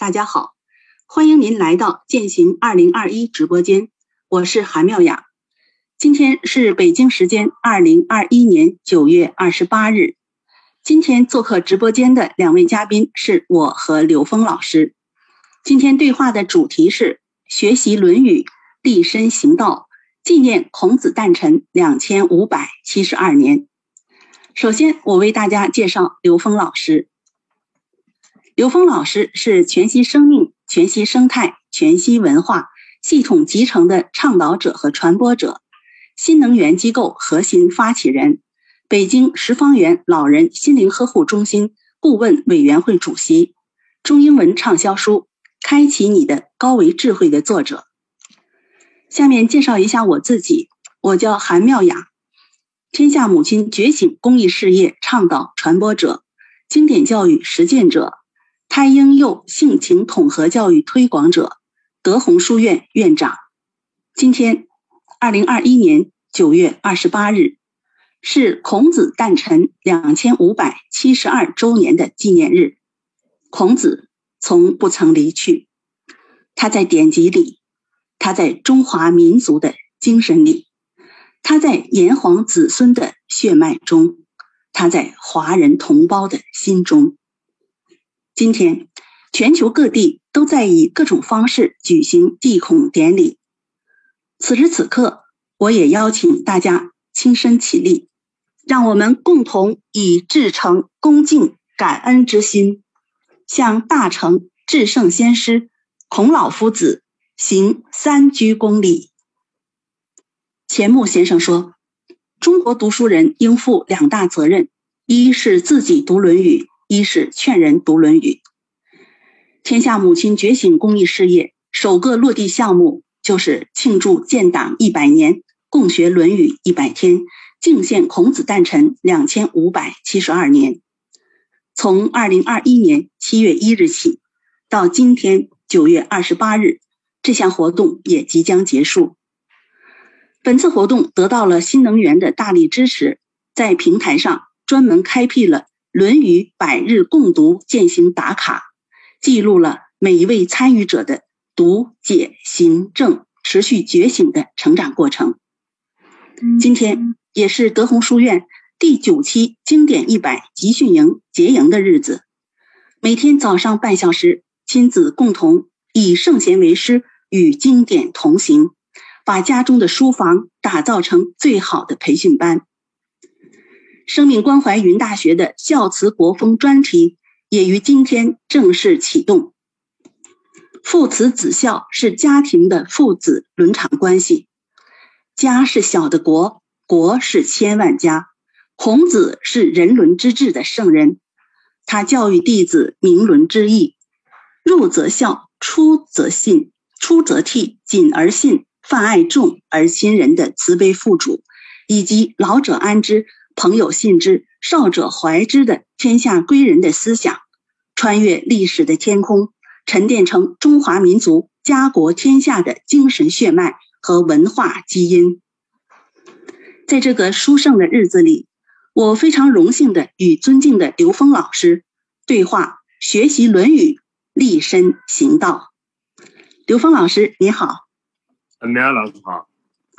大家好，欢迎您来到践行二零二一直播间，我是韩妙雅。今天是北京时间二零二一年九月二十八日。今天做客直播间的两位嘉宾是我和刘峰老师。今天对话的主题是学习《论语》，立身行道，纪念孔子诞辰两千五百七十二年。首先，我为大家介绍刘峰老师。刘峰老师是全息生命、全息生态、全息文化系统集成的倡导者和传播者，新能源机构核心发起人，北京十方园老人心灵呵护中心顾问委员会主席，中英文畅销书《开启你的高维智慧》的作者。下面介绍一下我自己，我叫韩妙雅，天下母亲觉醒公益事业倡导传播者，经典教育实践者。胎婴幼性情统合教育推广者，德宏书院院长。今天，二零二一年九月二十八日，是孔子诞辰两千五百七十二周年的纪念日。孔子从不曾离去，他在典籍里，他在中华民族的精神里，他在炎黄子孙的血脉中，他在华人同胞的心中。今天，全球各地都在以各种方式举行祭孔典礼。此时此刻，我也邀请大家亲身起立，让我们共同以至诚恭敬感恩之心，向大成至圣先师孔老夫子行三鞠躬礼。钱穆先生说：“中国读书人应负两大责任，一是自己读《论语》。”一是劝人读《论语》，天下母亲觉醒公益事业首个落地项目就是庆祝建党一百年，共学《论语》一百天，敬献孔子诞辰两千五百七十二年。从二零二一年七月一日起，到今天九月二十八日，这项活动也即将结束。本次活动得到了新能源的大力支持，在平台上专门开辟了。《论语》百日共读践行打卡，记录了每一位参与者的读解行正持续觉醒的成长过程。今天也是德宏书院第九期经典一百集训营结营的日子，每天早上半小时，亲子共同以圣贤为师，与经典同行，把家中的书房打造成最好的培训班。生命关怀云大学的孝慈国风专题也于今天正式启动。父慈子孝是家庭的父子伦常关系，家是小的国，国是千万家。孔子是人伦之治的圣人，他教育弟子明伦之义：入则孝，出则信，出则悌，谨而信，泛爱众而亲仁的慈悲父主，以及老者安之。朋友信之，少者怀之的天下归人的思想，穿越历史的天空，沉淀成中华民族家国天下的精神血脉和文化基因。在这个殊胜的日子里，我非常荣幸的与尊敬的刘峰老师对话，学习《论语》，立身行道。刘峰老师，你好。苗苗老师好。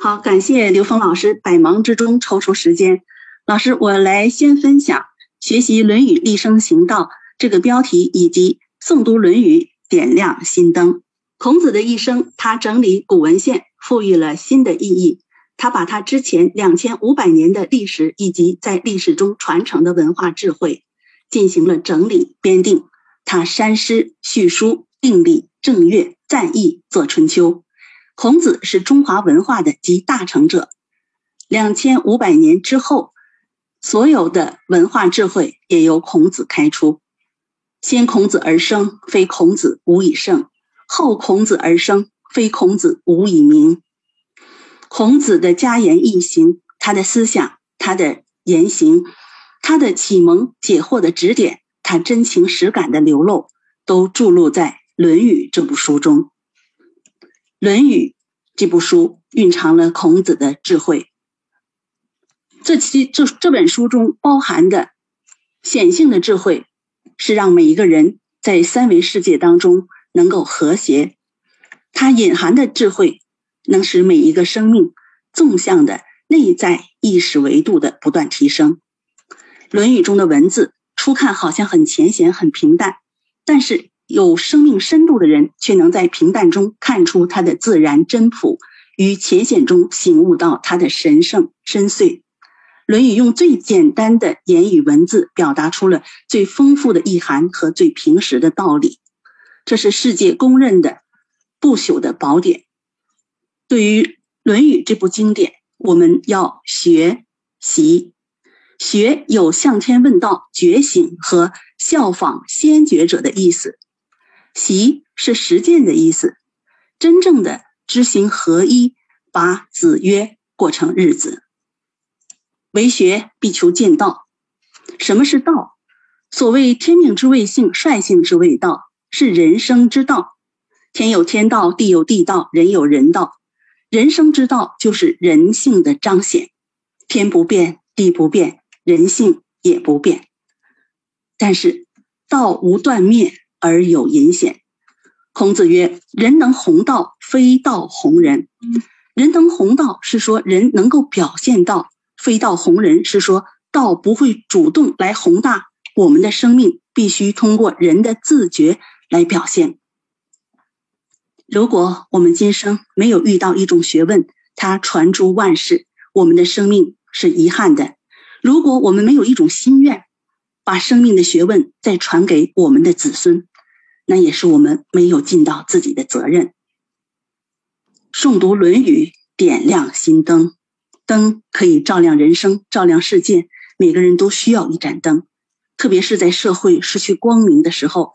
好，感谢刘峰老师百忙之中抽出时间。老师，我来先分享学习《论语》立身行道这个标题，以及诵读《论语》点亮心灯。孔子的一生，他整理古文献，赋予了新的意义。他把他之前两千五百年的历史以及在历史中传承的文化智慧进行了整理编定。他删诗续书，定礼正乐，赞义作春秋。孔子是中华文化的集大成者。两千五百年之后。所有的文化智慧也由孔子开出，先孔子而生，非孔子无以胜；后孔子而生，非孔子无以明。孔子的家言一行，他的思想，他的言行，他的启蒙解惑的指点，他真情实感的流露，都注入在《论语》这部书中。《论语》这部书蕴藏了孔子的智慧。这期这这本书中包含的显性的智慧，是让每一个人在三维世界当中能够和谐。它隐含的智慧，能使每一个生命纵向的内在意识维度的不断提升。《论语》中的文字初看好像很浅显、很平淡，但是有生命深度的人却能在平淡中看出它的自然真朴，于浅显中醒悟到它的神圣深邃。《论语》用最简单的言语文字，表达出了最丰富的意涵和最平实的道理，这是世界公认的。不朽的宝典。对于《论语》这部经典，我们要学习。学有向天问道、觉醒和效仿先觉者的意思；习是实践的意思。真正的知行合一，把子曰过成日子。为学必求见道。什么是道？所谓天命之谓性，率性之谓道，是人生之道。天有天道，地有地道，人有人道。人生之道就是人性的彰显。天不变，地不变，人性也不变。但是道无断灭而有隐显。孔子曰：“人能弘道，非道弘人。人能弘道，是说人能够表现道；非道弘人，是说道不会主动来宏大我们的生命，必须通过人的自觉来表现。”如果我们今生没有遇到一种学问，它传诸万世，我们的生命是遗憾的；如果我们没有一种心愿，把生命的学问再传给我们的子孙，那也是我们没有尽到自己的责任。诵读《论语》，点亮心灯，灯可以照亮人生，照亮世界。每个人都需要一盏灯，特别是在社会失去光明的时候，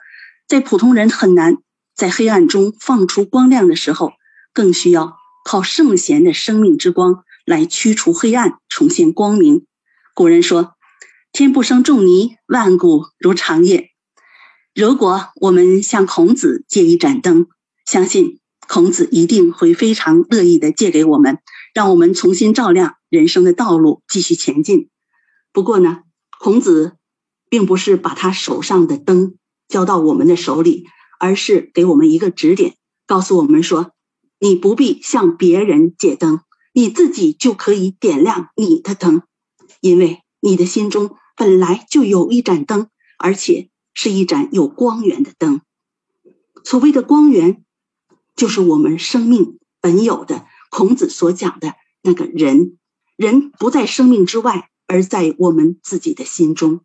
在普通人很难。在黑暗中放出光亮的时候，更需要靠圣贤的生命之光来驱除黑暗，重现光明。古人说：“天不生仲尼，万古如长夜。”如果我们向孔子借一盏灯，相信孔子一定会非常乐意的借给我们，让我们重新照亮人生的道路，继续前进。不过呢，孔子并不是把他手上的灯交到我们的手里。而是给我们一个指点，告诉我们说：你不必向别人借灯，你自己就可以点亮你的灯，因为你的心中本来就有一盏灯，而且是一盏有光源的灯。所谓的光源，就是我们生命本有的。孔子所讲的那个人，人不在生命之外，而在我们自己的心中。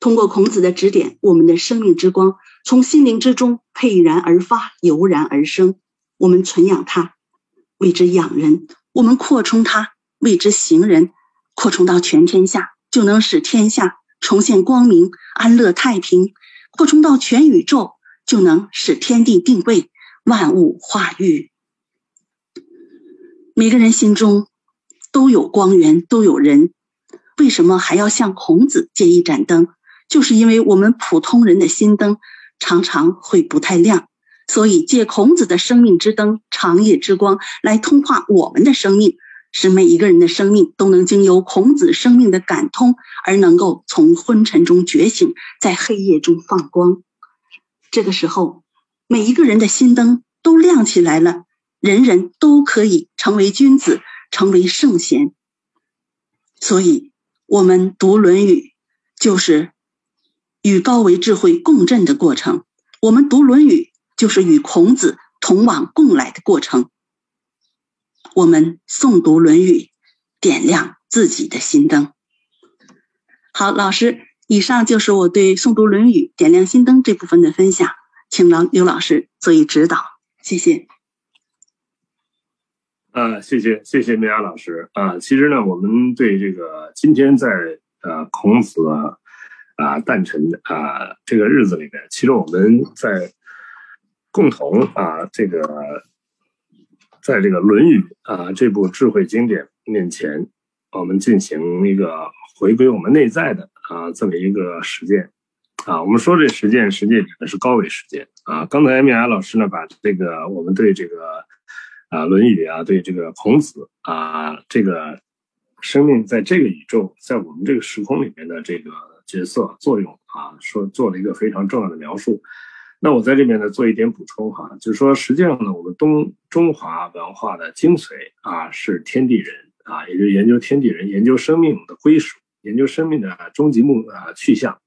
通过孔子的指点，我们的生命之光从心灵之中沛然而发，油然而生。我们存养它，为之养人；我们扩充它，为之行人。扩充到全天下，就能使天下重现光明、安乐、太平；扩充到全宇宙，就能使天地定位、万物化育。每个人心中都有光源，都有人，为什么还要向孔子借一盏灯？就是因为我们普通人的心灯常常会不太亮，所以借孔子的生命之灯、长夜之光来通化我们的生命，使每一个人的生命都能经由孔子生命的感通，而能够从昏沉中觉醒，在黑夜中放光。这个时候，每一个人的心灯都亮起来了，人人都可以成为君子，成为圣贤。所以，我们读《论语》就是。与高维智慧共振的过程，我们读《论语》就是与孔子同往共来的过程。我们诵读《论语》，点亮自己的心灯。好，老师，以上就是我对诵读《论语》点亮心灯这部分的分享，请老刘老师做以指导，谢谢。啊，谢谢谢谢米娅老师啊。其实呢，我们对这个今天在呃孔子。啊，诞辰啊，这个日子里面，其实我们在共同啊，这个在这个《论语》啊这部智慧经典面前，我们进行一个回归我们内在的啊这么一个实践啊。我们说这实践，实践指的是高维实践啊。刚才米亚老师呢，把这个我们对这个啊《论语》啊，对这个孔子啊，这个生命在这个宇宙，在我们这个时空里面的这个。角色作用啊，说做了一个非常重要的描述。那我在这边呢做一点补充哈，就是说实际上呢，我们东中华文化的精髓啊是天地人啊，也就是研究天地人，研究生命的归属，研究生命的终极目啊去向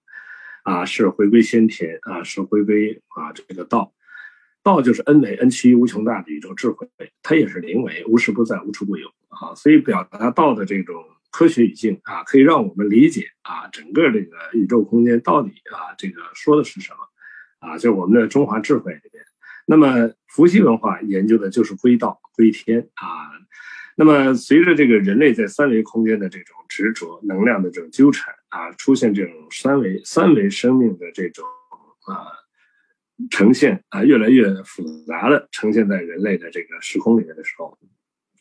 啊是回归先天啊，是回归啊这个道。道就是恩为恩趋无穷大的宇宙智慧，它也是灵为无时不在无处不有啊。所以表达道的这种科学语境啊，可以让我们理解啊整个这个宇宙空间到底啊这个说的是什么啊？就我们的中华智慧里面，那么伏羲文化研究的就是归道归天啊。那么随着这个人类在三维空间的这种执着、能量的这种纠缠啊，出现这种三维三维生命的这种啊。呈现啊，越来越复杂的呈现在人类的这个时空里面的时候，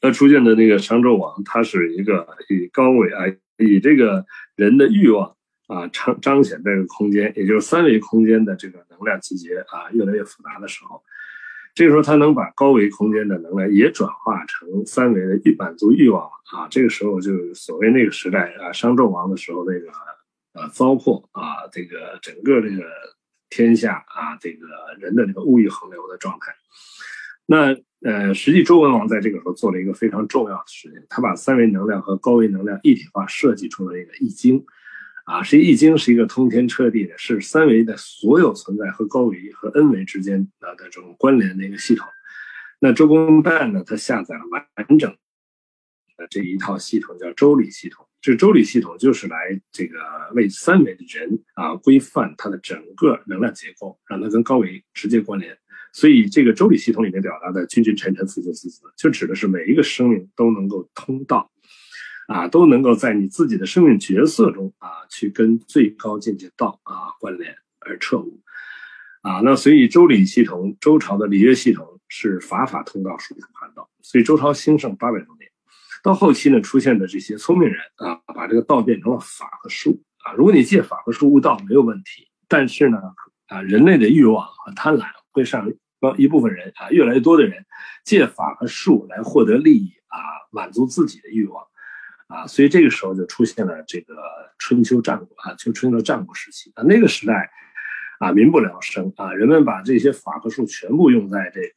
那出现的那个商纣王，他是一个以高维啊，以这个人的欲望啊彰彰显这个空间，也就是三维空间的这个能量集结啊，越来越复杂的时候，这个时候他能把高维空间的能量也转化成三维的欲满足欲望啊，这个时候就所谓那个时代啊，商纣王的时候那个呃糟粕啊，这个整个这个。天下啊，这个人的这个物欲横流的状态，那呃，实际周文王在这个时候做了一个非常重要的事情，他把三维能量和高维能量一体化，设计出了一个易经，啊，是易经是一个通天彻地的，是三维的所有存在和高维和 n 维之间的这种关联的一个系统。那周公旦呢，他下载了完整的这一套系统，叫周礼系统。这周礼系统就是来这个为三维的人啊规范它的整个能量结构，让它跟高维直接关联。所以这个周礼系统里面表达的君君臣臣父父子子，就指的是每一个生命都能够通道，啊都能够在你自己的生命角色中啊去跟最高境界道啊关联而彻悟，啊那所以周礼系统周朝的礼乐系统是法法通道，属土含道。所以周朝兴盛八百多年。到后期呢，出现的这些聪明人啊，把这个道变成了法和术啊。如果你借法和术悟道没有问题，但是呢，啊，人类的欲望和贪婪会上一部分人啊，越来越多的人借法和术来获得利益啊，满足自己的欲望啊。所以这个时候就出现了这个春秋战国啊，就出现了战国时期啊。那个时代啊，民不聊生啊，人们把这些法和术全部用在这个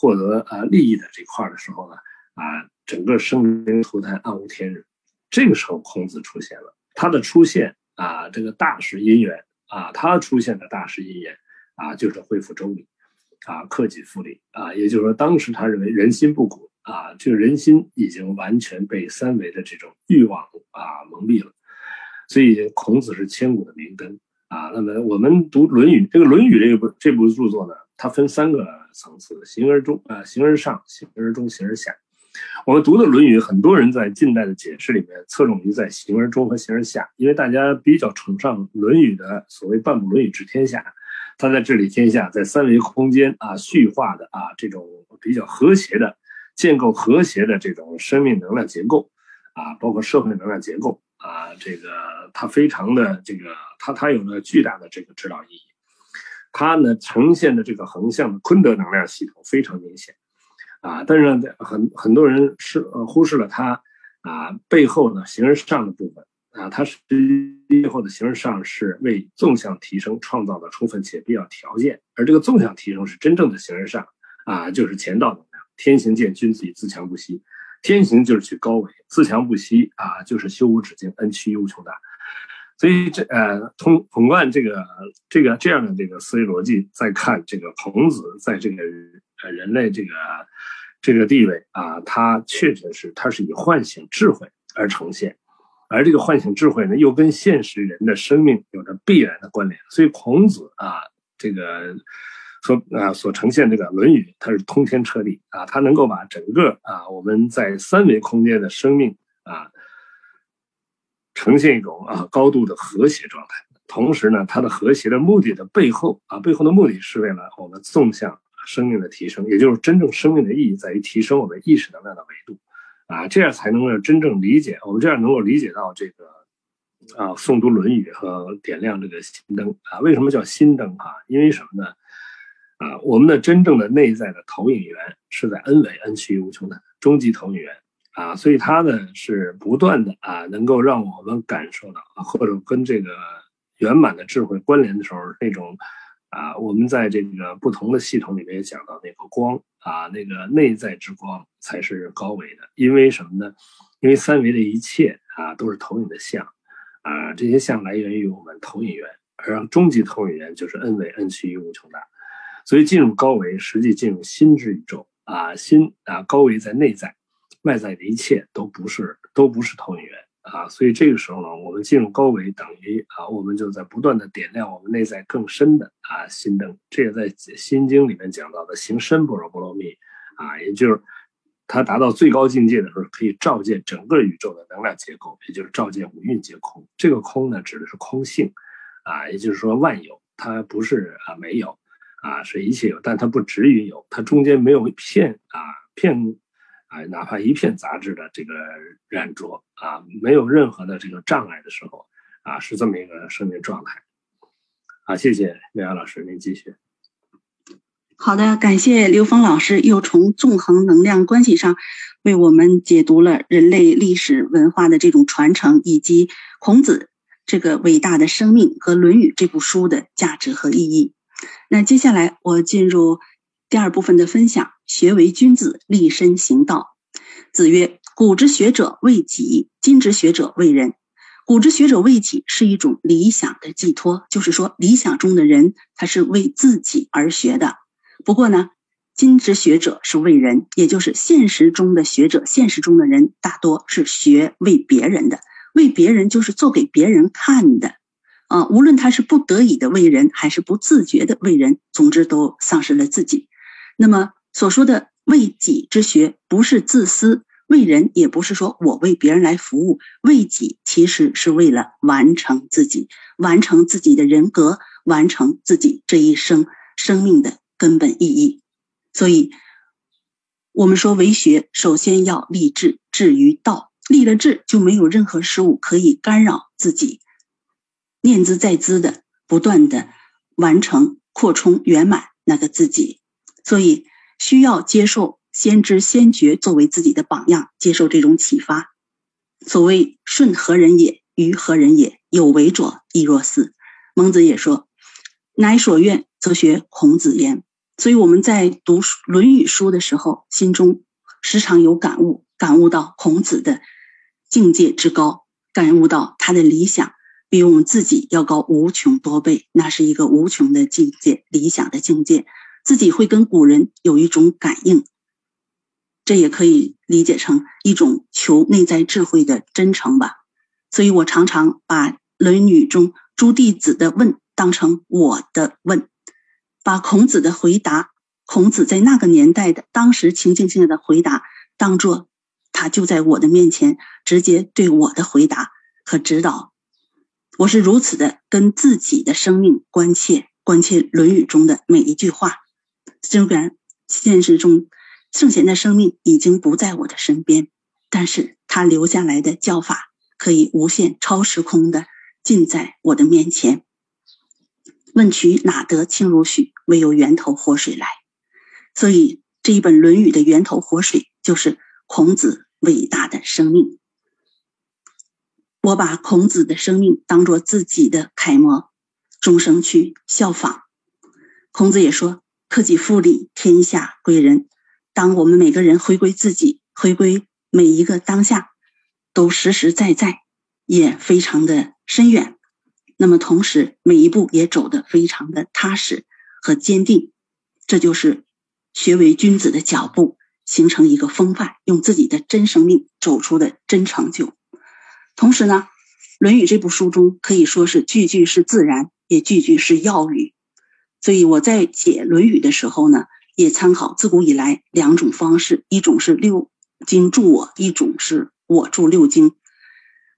获得啊利益的这块的时候呢，啊。整个生灵涂炭，暗无天日。这个时候，孔子出现了。他的出现啊，这个大是因缘啊，他出现的大是因缘啊，就是恢复周礼啊，克己复礼啊。也就是说，当时他认为人心不古啊，就人心已经完全被三维的这种欲望啊蒙蔽了。所以，孔子是千古的明灯啊。那么，我们读《论语》，这个《论语》这部这部著作呢，它分三个层次：形而中啊，形而上，形而中，形而下。我们读的《论语》，很多人在近代的解释里面侧重于在形而中和形而下，因为大家比较崇尚《论语》的所谓“半部论语治天下”，他在治理天下，在三维空间啊序化的啊这种比较和谐的建构和谐的这种生命能量结构啊，包括社会能量结构啊，这个它非常的这个它它有了巨大的这个指导意义，它呢呈现的这个横向的坤德能量系统非常明显。啊，但是呢，很很多人是呃忽视了它啊背后呢形而上的部分。啊，它是背后的形而上是为纵向提升创造的充分且必要条件，而这个纵向提升是真正的形而上啊，就是前道能量，天行健，君子以自强不息，天行就是去高维，自强不息啊，就是修无止境，恩趋无穷大，所以这呃通统贯这个这个这样的这个思维逻辑，再看这个孔子在这个呃人类这个。这个地位啊，它确确实，它是以唤醒智慧而呈现，而这个唤醒智慧呢，又跟现实人的生命有着必然的关联。所以孔子啊，这个所啊所呈现这个《论语》，它是通天彻地啊，它能够把整个啊我们在三维空间的生命啊，呈现一种啊高度的和谐状态。同时呢，它的和谐的目的的背后啊，背后的目的是为了我们纵向。生命的提升，也就是真正生命的意义在于提升我们意识能量的维度，啊，这样才能够真正理解我们这样能够理解到这个啊，诵读《论语》和点亮这个心灯啊。为什么叫心灯啊？因为什么呢？啊，我们的真正的内在的投影源是在 N 维 N 趋无穷的终极投影源啊，所以它呢是不断的啊，能够让我们感受到啊，或者跟这个圆满的智慧关联的时候，那种啊，我们在这个不同的系统里面也讲到那个光啊，那个内在之光才是高维的。因为什么呢？因为三维的一切啊都是投影的像啊，这些像来源于我们投影源，而终极投影源就是 n 维 n 趋于无穷大。所以进入高维，实际进入心之宇宙啊，心啊高维在内在，外在的一切都不是都不是投影源。啊，所以这个时候呢，我们进入高维，等于啊，我们就在不断的点亮我们内在更深的啊心灯。这也在《心经》里面讲到的行深般若波罗蜜啊，也就是它达到最高境界的时候，可以照见整个宇宙的能量结构，也就是照见五蕴皆空。这个空呢，指的是空性啊，也就是说万有，它不是啊没有啊，是一切有，但它不止于有，它中间没有片啊片。啊，哪怕一片杂质的这个染着啊，没有任何的这个障碍的时候，啊，是这么一个生命状态。好，谢谢刘洋老师，您继续。好的，感谢刘峰老师又从纵横能量关系上为我们解读了人类历史文化的这种传承，以及孔子这个伟大的生命和《论语》这部书的价值和意义。那接下来我进入第二部分的分享。学为君子，立身行道。子曰：“古之学者为己，今之学者为人。古之学者为己是一种理想的寄托，就是说，理想中的人他是为自己而学的。不过呢，今之学者是为人，也就是现实中的学者，现实中的人大多是学为别人的。为别人就是做给别人看的啊。无论他是不得已的为人，还是不自觉的为人，总之都丧失了自己。那么。”所说的为己之学，不是自私；为人，也不是说我为别人来服务。为己，其实是为了完成自己，完成自己的人格，完成自己这一生生命的根本意义。所以，我们说为学，首先要立志，志于道。立了志，就没有任何事物可以干扰自己，念兹在兹的不断的完成、扩充、圆满那个自己。所以。需要接受先知先觉作为自己的榜样，接受这种启发。所谓“顺何人也？于何人也？有为者亦若斯。”孟子也说：“乃所愿，则学孔子言。”所以我们在读《论语》书的时候，心中时常有感悟，感悟到孔子的境界之高，感悟到他的理想比我们自己要高无穷多倍，那是一个无穷的境界，理想的境界。自己会跟古人有一种感应，这也可以理解成一种求内在智慧的真诚吧。所以我常常把《论语》中诸弟子的问当成我的问，把孔子的回答，孔子在那个年代的当时情境下的回答，当做他就在我的面前直接对我的回答和指导。我是如此的跟自己的生命关切，关切《论语》中的每一句话。虽然现实中圣贤的生命已经不在我的身边，但是他留下来的教法可以无限超时空的近在我的面前。问渠哪得清如许？唯有源头活水来。所以这一本《论语》的源头活水就是孔子伟大的生命。我把孔子的生命当做自己的楷模，终生去效仿。孔子也说。克己复礼，天下归仁。当我们每个人回归自己，回归每一个当下，都实实在在，也非常的深远。那么同时，每一步也走得非常的踏实和坚定。这就是学为君子的脚步，形成一个风范，用自己的真生命走出的真成就。同时呢，《论语》这部书中可以说是句句是自然，也句句是要语。所以我在解《论语》的时候呢，也参考自古以来两种方式，一种是六经助我，一种是我助六经。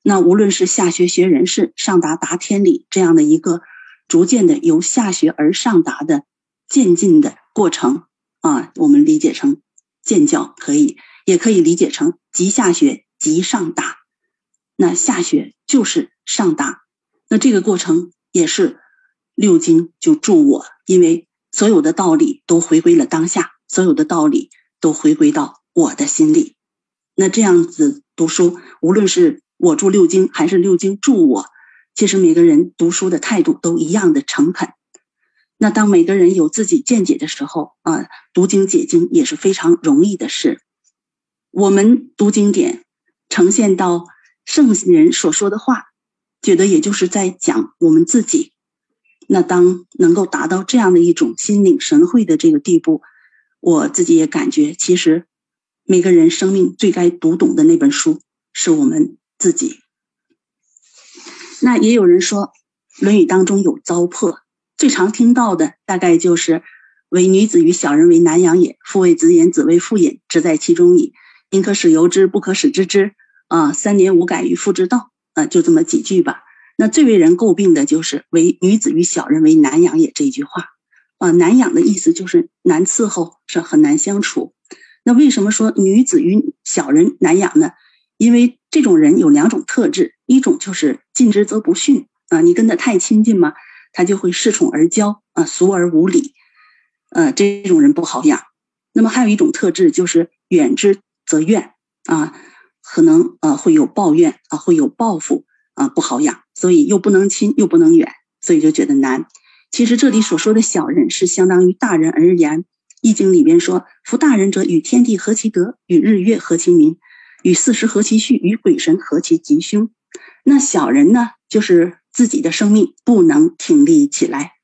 那无论是下学学人事，上达达天理这样的一个逐渐的由下学而上达的渐进的过程啊，我们理解成渐教可以，也可以理解成即下学即上达。那下学就是上达，那这个过程也是。六经就助我，因为所有的道理都回归了当下，所有的道理都回归到我的心里。那这样子读书，无论是我助六经，还是六经助我，其实每个人读书的态度都一样的诚恳。那当每个人有自己见解的时候啊，读经解经也是非常容易的事。我们读经典，呈现到圣人所说的话，觉得也就是在讲我们自己。那当能够达到这样的一种心领神会的这个地步，我自己也感觉，其实每个人生命最该读懂的那本书是我们自己。那也有人说，《论语》当中有糟粕，最常听到的大概就是“唯女子与小人为难养也，父为子焉，子为父也，只在其中矣。宁可使由之，不可使知之。”啊，三年无改于父之道。啊，就这么几句吧。那最为人诟病的就是“唯女子与小人为难养也”这句话。啊，难养的意思就是难伺候，是很难相处。那为什么说女子与小人难养呢？因为这种人有两种特质，一种就是近之则不逊啊，你跟他太亲近嘛，他就会恃宠而骄啊，俗而无礼，呃，这种人不好养。那么还有一种特质就是远之则怨啊，可能呃会有抱怨啊，会有报复啊，不好养，所以又不能亲又不能远，所以就觉得难。其实这里所说的小人是相当于大人而言，《易经》里边说：“夫大人者，与天地合其德，与日月合其明，与四时合其序，与鬼神合其吉凶。”那小人呢，就是自己的生命不能挺立起来，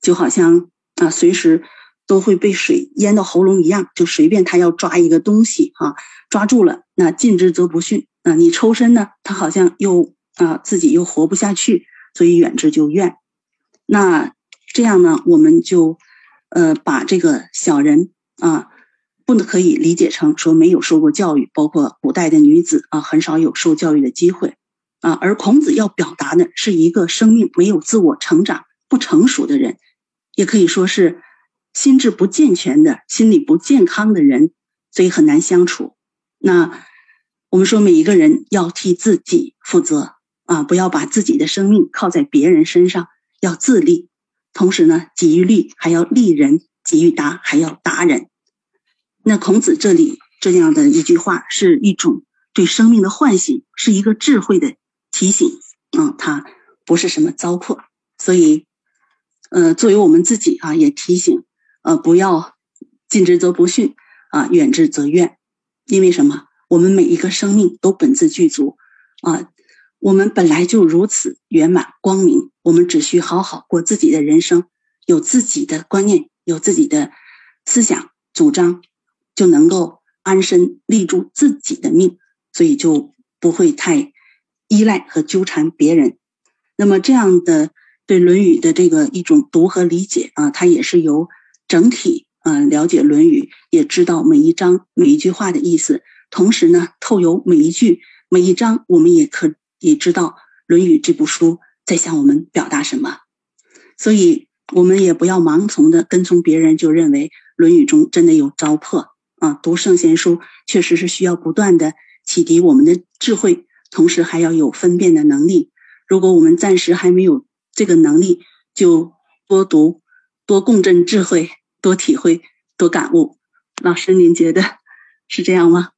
就好像啊，随时都会被水淹到喉咙一样，就随便他要抓一个东西啊，抓住了，那近之则不逊啊，你抽身呢，他好像又啊自己又活不下去，所以远之就怨。那这样呢，我们就，呃，把这个小人啊，不能可以理解成说没有受过教育，包括古代的女子啊，很少有受教育的机会啊。而孔子要表达的是一个生命没有自我成长、不成熟的人，也可以说是心智不健全的、心理不健康的人，所以很难相处。那我们说，每一个人要替自己负责啊，不要把自己的生命靠在别人身上。要自立，同时呢，给予利还要利人，给予达还要达人。那孔子这里这样的一句话，是一种对生命的唤醒，是一个智慧的提醒。嗯，它不是什么糟粕。所以，呃，作为我们自己啊，也提醒，呃，不要近之则不逊啊，远之则怨。因为什么？我们每一个生命都本自具足啊。我们本来就如此圆满光明，我们只需好好过自己的人生，有自己的观念，有自己的思想主张，就能够安身立住自己的命，所以就不会太依赖和纠缠别人。那么这样的对《论语》的这个一种读和理解啊，它也是由整体啊了解《论语》，也知道每一章每一句话的意思，同时呢，透由每一句每一章，我们也可。也知道《论语》这部书在向我们表达什么，所以我们也不要盲从的跟从别人，就认为《论语》中真的有糟粕啊！读圣贤书确实是需要不断的启迪我们的智慧，同时还要有分辨的能力。如果我们暂时还没有这个能力，就多读、多共振智慧、多体会、多感悟。老师，您觉得是这样吗？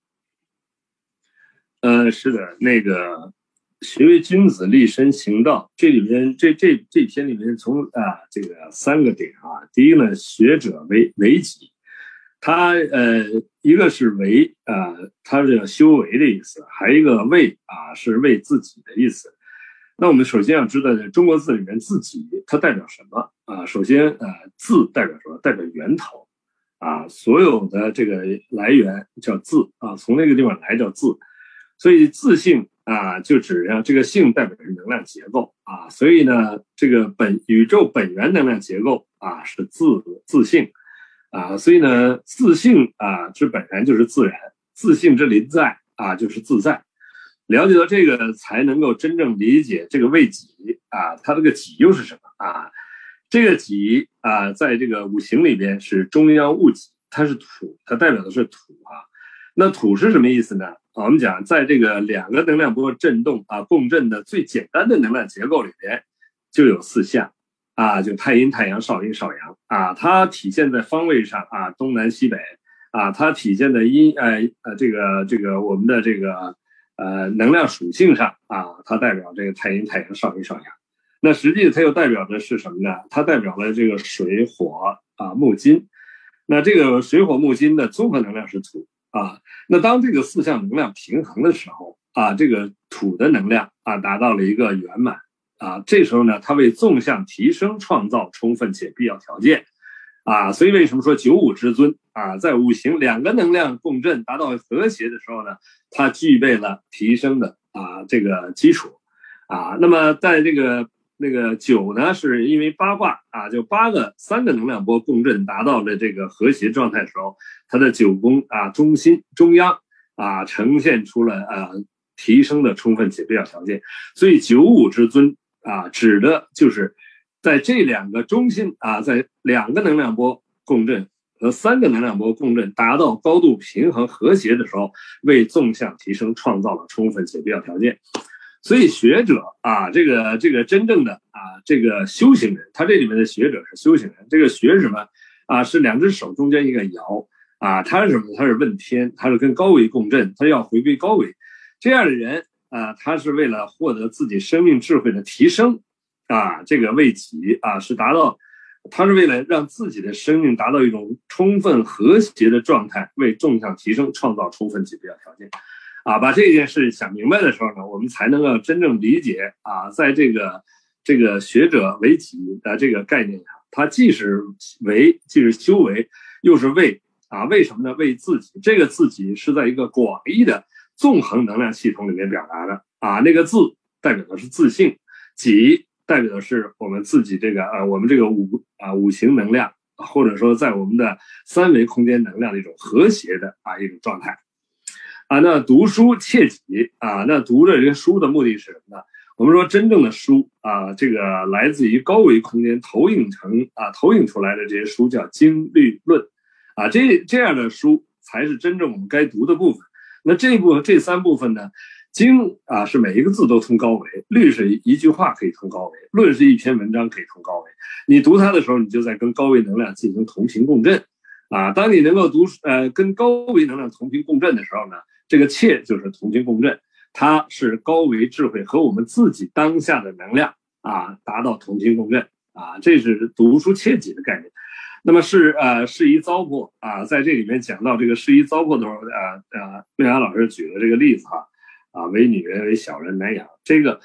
呃，是的，那个。学为君子，立身行道。这里面，这这这篇里面，从啊这个三个点啊，第一呢，学者为为己，他呃一个是为啊，他是修为的意思，还一个为啊是为自己的意思。那我们首先要知道，中国字里面自己它代表什么啊？首先呃字代表什么？代表源头啊，所有的这个来源叫字啊，从那个地方来叫字，所以自性。啊，就指呀，这个性代表是能量结构啊，所以呢，这个本宇宙本源能量结构啊是自自性啊，所以呢，自性啊之本源就是自然，自性之临在啊就是自在。了解到这个，才能够真正理解这个为己啊，它这个己又是什么啊？这个己啊，在这个五行里边是中央戊己，它是土，它代表的是土啊。那土是什么意思呢？我们讲，在这个两个能量波振动啊共振的最简单的能量结构里边，就有四象啊，就太阴、太阳、少阴、少阳啊，它体现在方位上啊，东南西北啊，它体现在阴呃呃这个这个我们的这个呃能量属性上啊，它代表这个太阴、太阳、少阴、少阳。那实际它又代表的是什么呢？它代表了这个水、火啊、木、金。那这个水、火、木、金的综合能量是土啊。那当这个四项能量平衡的时候啊，这个土的能量啊达到了一个圆满啊。这时候呢，它为纵向提升创造充分且必要条件啊。所以为什么说九五之尊啊，在五行两个能量共振达到和谐的时候呢，它具备了提升的啊这个基础啊。那么在这个那个九呢，是因为八卦啊，就八个三个能量波共振达到了这个和谐状态的时候，它的九宫啊中心中央啊呈现出了啊提升的充分且必要条件，所以九五之尊啊指的就是在这两个中心啊，在两个能量波共振和三个能量波共振达到高度平衡和谐的时候，为纵向提升创造了充分且必要条件。所以学者啊，这个这个真正的啊，这个修行人，他这里面的学者是修行人。这个学什么啊？是两只手中间一个爻啊，他是什么？他是问天，他是跟高维共振，他要回归高维。这样的人啊，他是为了获得自己生命智慧的提升啊，这个为己啊，是达到，他是为了让自己的生命达到一种充分和谐的状态，为纵向提升创造充分必要条件。啊，把这件事想明白的时候呢，我们才能够真正理解啊，在这个这个学者为己的这个概念上，它既是为，既是修为，又是为啊，为什么呢？为自己，这个自己是在一个广义的纵横能量系统里面表达的啊，那个字代表的是自信，己代表的是我们自己这个呃，我们这个五啊五行能量，或者说在我们的三维空间能量的一种和谐的啊一种状态。啊，那读书切己啊，那读这些书的目的是什么呢？我们说真正的书啊，这个来自于高维空间投影成啊，投影出来的这些书叫经律论，啊，这这样的书才是真正我们该读的部分。那这部分这三部分呢，经啊是每一个字都通高维，律是一句话可以通高维，论是一篇文章可以通高维。你读它的时候，你就在跟高维能量进行同频共振，啊，当你能够读呃跟高维能量同频共振的时候呢？这个切就是同频共振，它是高维智慧和我们自己当下的能量啊达到同频共振啊，这是读书切己的概念。那么是呃适宜糟粕啊，在这里面讲到这个适宜糟粕的时候，呃呃，魏阳老师举的这个例子哈啊，为女人为小人难养，这个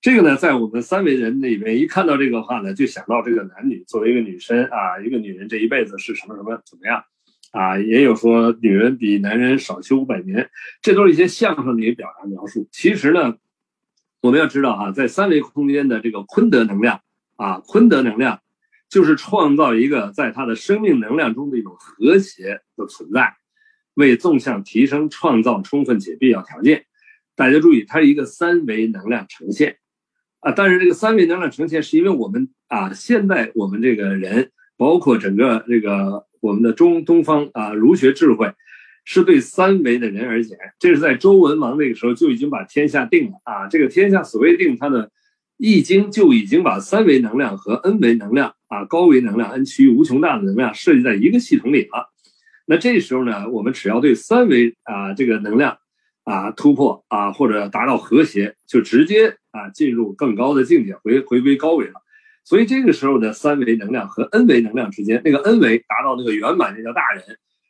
这个呢，在我们三维人里面一看到这个话呢，就想到这个男女作为一个女生啊，一个女人这一辈子是什么什么怎么样。啊，也有说女人比男人少修五百年，这都是一些相声的表达描述。其实呢，我们要知道啊，在三维空间的这个坤德能量啊，坤德能量就是创造一个在他的生命能量中的一种和谐的存在，为纵向提升创造充分且必要条件。大家注意，它是一个三维能量呈现啊，但是这个三维能量呈现是因为我们啊，现在我们这个人，包括整个这个。我们的中东方啊，儒学智慧是对三维的人而言，这是在周文王那个时候就已经把天下定了啊。这个天下所谓定，它的易经就已经把三维能量和 n 维能量啊，高维能量 n 趋于无穷大的能量设计在一个系统里了。那这时候呢，我们只要对三维啊这个能量啊突破啊，或者达到和谐，就直接啊进入更高的境界，回回归高维了。所以这个时候的三维能量和 n 维能量之间，那个 n 维达到那个圆满，那叫大人；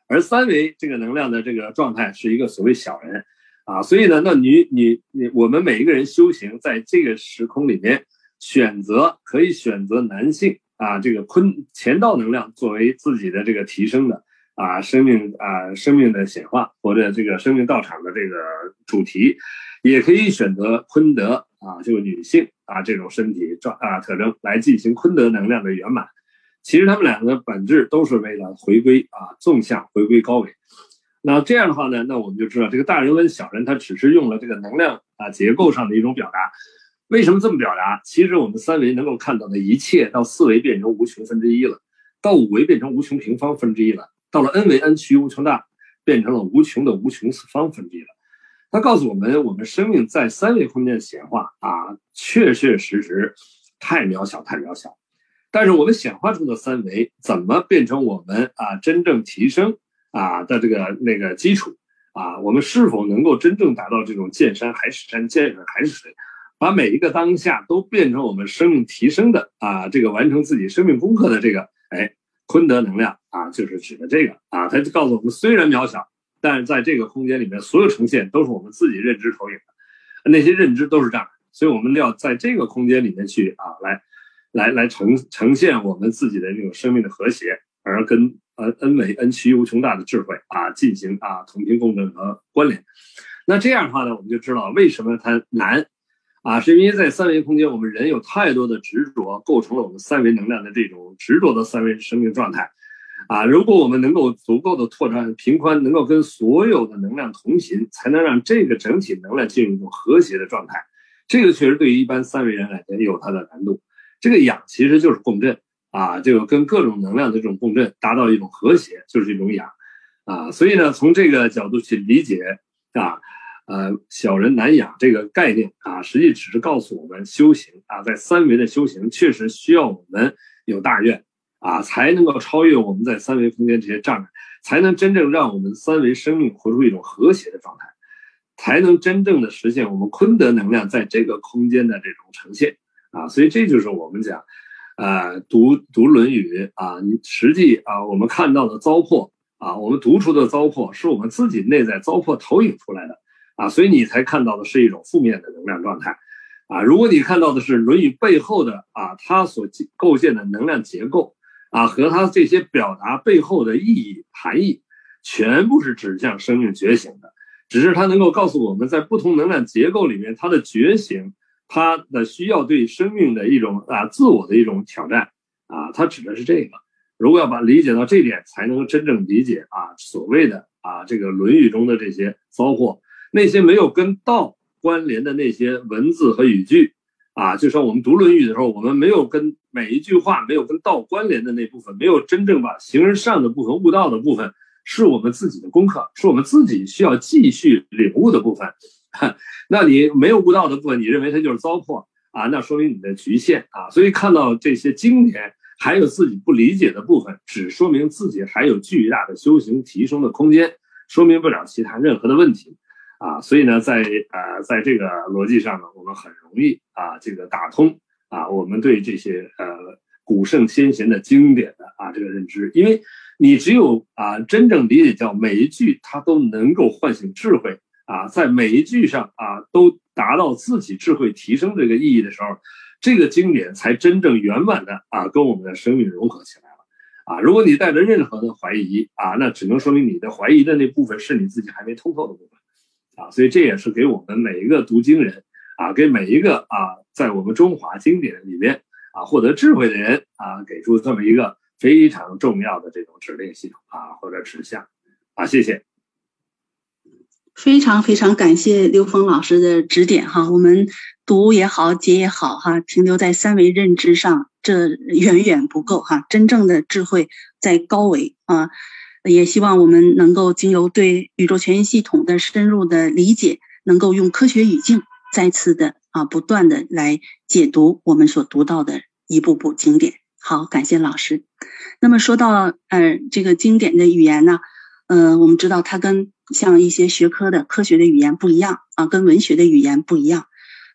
而三维这个能量的这个状态是一个所谓小人，啊，所以呢，那你你你，我们每一个人修行在这个时空里面，选择可以选择男性啊，这个坤乾道能量作为自己的这个提升的啊生命啊生命的显化或者这个生命道场的这个主题，也可以选择坤德啊，这个女性。啊，这种身体状啊特征来进行坤德能量的圆满，其实他们两个本质都是为了回归啊纵向回归高维。那这样的话呢，那我们就知道这个大人跟小人，他只是用了这个能量啊结构上的一种表达。为什么这么表达？其实我们三维能够看到的一切，到四维变成无穷分之一了，到五维变成无穷平方分之一了，到了 n 维 n 趋于无穷大，变成了无穷的无穷次方分之一了。他告诉我们，我们生命在三维空间显化啊，确确实实太渺小，太渺小。但是我们显化出的三维，怎么变成我们啊真正提升啊的这个那个基础？啊，我们是否能够真正达到这种见山还是山，见水还是水，把每一个当下都变成我们生命提升的啊，这个完成自己生命功课的这个，哎，坤德能量啊，就是指的这个。啊，它就告诉我们，虽然渺小，但是在这个空间里面，所有呈现都是我们自己认知投影的，那些认知都是这样，所以我们要在这个空间里面去啊，来，来来呈呈现我们自己的这种生命的和谐，而跟。呃，恩美恩屈无穷大的智慧啊，进行啊同频共振和关联。那这样的话呢，我们就知道为什么它难啊，是因为在三维空间，我们人有太多的执着，构成了我们三维能量的这种执着的三维生命状态啊。如果我们能够足够的拓展频宽，能够跟所有的能量同频，才能让这个整体能量进入一种和谐的状态。这个确实对于一般三维人来讲有它的难度。这个氧其实就是共振。啊，这个跟各种能量的这种共振，达到一种和谐，就是一种养，啊，所以呢，从这个角度去理解啊，呃，小人难养这个概念啊，实际只是告诉我们修行啊，在三维的修行确实需要我们有大愿啊，才能够超越我们在三维空间这些障碍，才能真正让我们三维生命活出一种和谐的状态，才能真正的实现我们坤德能量在这个空间的这种呈现啊，所以这就是我们讲。呃，读读《论语》啊，你实际啊，我们看到的糟粕啊，我们读出的糟粕，是我们自己内在糟粕投影出来的啊，所以你才看到的是一种负面的能量状态啊。如果你看到的是《论语》背后的啊，它所构建的能量结构啊，和它这些表达背后的意义含义，全部是指向生命觉醒的，只是它能够告诉我们在不同能量结构里面，它的觉醒。它的需要对生命的一种啊自我的一种挑战啊，它指的是这个。如果要把理解到这点，才能真正理解啊所谓的啊这个《论语》中的这些糟粕，那些没有跟道关联的那些文字和语句啊，就说我们读《论语》的时候，我们没有跟每一句话没有跟道关联的那部分，没有真正把形而上的部分悟道的部分，是我们自己的功课，是我们自己需要继续领悟的部分。那你没有悟道的部分，你认为它就是糟粕啊？那说明你的局限啊。所以看到这些经典，还有自己不理解的部分，只说明自己还有巨大的修行提升的空间，说明不了其他任何的问题啊。所以呢，在呃，在这个逻辑上呢，我们很容易啊，这个打通啊，我们对这些呃古圣先贤的经典的啊这个认知，因为你只有啊真正理解到每一句，它都能够唤醒智慧。啊，在每一句上啊，都达到自己智慧提升这个意义的时候，这个经典才真正圆满的啊，跟我们的生命融合起来了。啊，如果你带着任何的怀疑啊，那只能说明你的怀疑的那部分是你自己还没通透的部分。啊，所以这也是给我们每一个读经人啊，给每一个啊，在我们中华经典里面啊获得智慧的人啊，给出这么一个非常重要的这种指令系统啊，或者指向。啊，谢谢。非常非常感谢刘峰老师的指点哈，我们读也好，解也好哈，停留在三维认知上，这远远不够哈，真正的智慧在高维啊，也希望我们能够经由对宇宙全息系统的深入的理解，能够用科学语境再次的啊，不断的来解读我们所读到的一部部经典。好，感谢老师。那么说到呃这个经典的语言呢，呃，我们知道它跟像一些学科的科学的语言不一样啊，跟文学的语言不一样。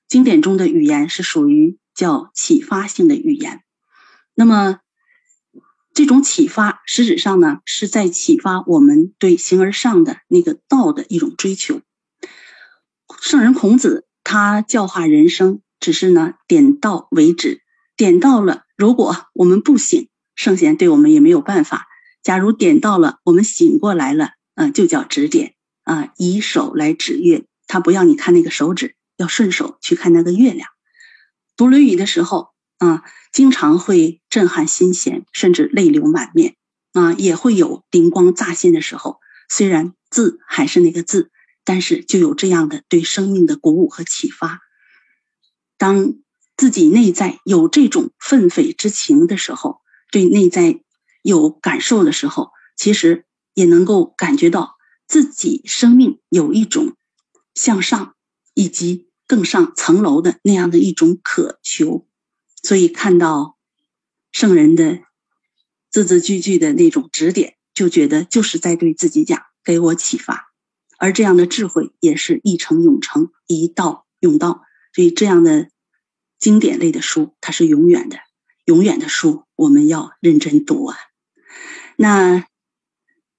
经典中的语言是属于叫启发性的语言。那么，这种启发实质上呢，是在启发我们对形而上的那个道的一种追求。圣人孔子他教化人生，只是呢点到为止，点到了，如果我们不醒，圣贤对我们也没有办法。假如点到了，我们醒过来了。嗯，就叫指点啊，以手来指月，他不要你看那个手指，要顺手去看那个月亮。读《论语》的时候啊，经常会震撼心弦，甚至泪流满面啊，也会有灵光乍现的时候。虽然字还是那个字，但是就有这样的对生命的鼓舞和启发。当自己内在有这种愤悱之情的时候，对内在有感受的时候，其实。也能够感觉到自己生命有一种向上以及更上层楼的那样的一种渴求，所以看到圣人的字字句句的那种指点，就觉得就是在对自己讲，给我启发而这样的智慧也是一成永成，一道永道。所以这样的经典类的书，它是永远的，永远的书，我们要认真读啊。那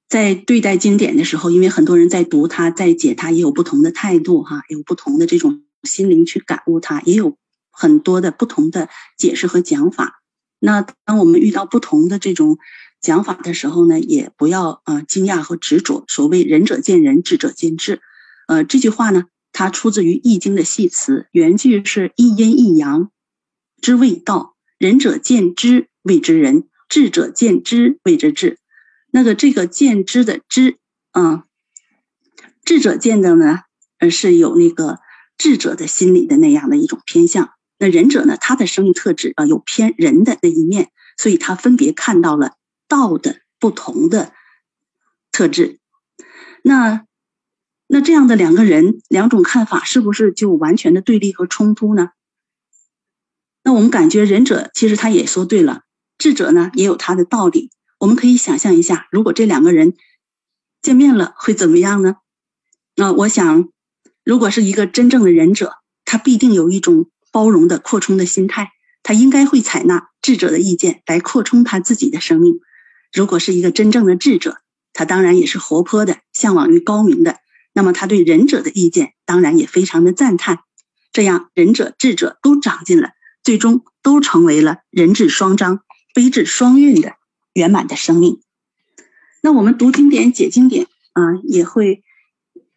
在对待经典的时候，因为很多人在读它，在解它，也有不同的态度哈，有不同的这种心灵去感悟它，也有很多的不同的解释和讲法。那当我们遇到不同的这种讲法的时候呢，也不要呃惊讶和执着。所谓仁者见仁，智者见智。呃，这句话呢。它出自于《易经》的系辞，原句是一阴一阳之谓道，仁者见之谓之仁，智者见之谓之智。那个这个见之的知啊，智者见的呢，呃是有那个智者的心理的那样的一种偏向。那仁者呢，他的生命特质啊有偏人的那一面，所以他分别看到了道的不同的特质。那。那这样的两个人两种看法，是不是就完全的对立和冲突呢？那我们感觉仁者其实他也说对了，智者呢也有他的道理。我们可以想象一下，如果这两个人见面了会怎么样呢？那我想，如果是一个真正的仁者，他必定有一种包容的扩充的心态，他应该会采纳智者的意见来扩充他自己的生命。如果是一个真正的智者，他当然也是活泼的，向往于高明的。那么他对仁者的意见当然也非常的赞叹，这样仁者智者都长进了，最终都成为了仁智双彰、悲智双运的圆满的生命。那我们读经典解经典啊，也会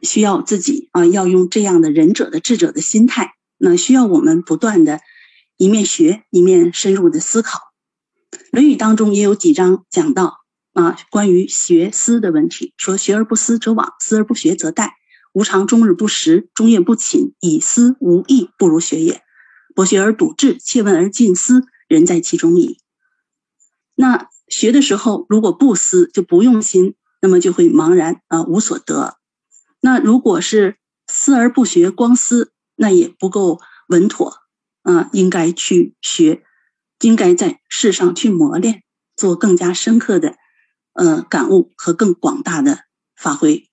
需要自己啊，要用这样的仁者的智者的心态，那需要我们不断的一面学一面深入的思考。《论语》当中也有几章讲到。啊，关于学思的问题，说学而不思则罔，思而不学则殆。吾尝终日不食，终夜不寝，以思无益，不如学也。博学而笃志，切问而近思，人在其中矣。那学的时候，如果不思，就不用心，那么就会茫然啊，无所得。那如果是思而不学，光思，那也不够稳妥啊，应该去学，应该在世上去磨练，做更加深刻的。呃，感悟和更广大的发挥。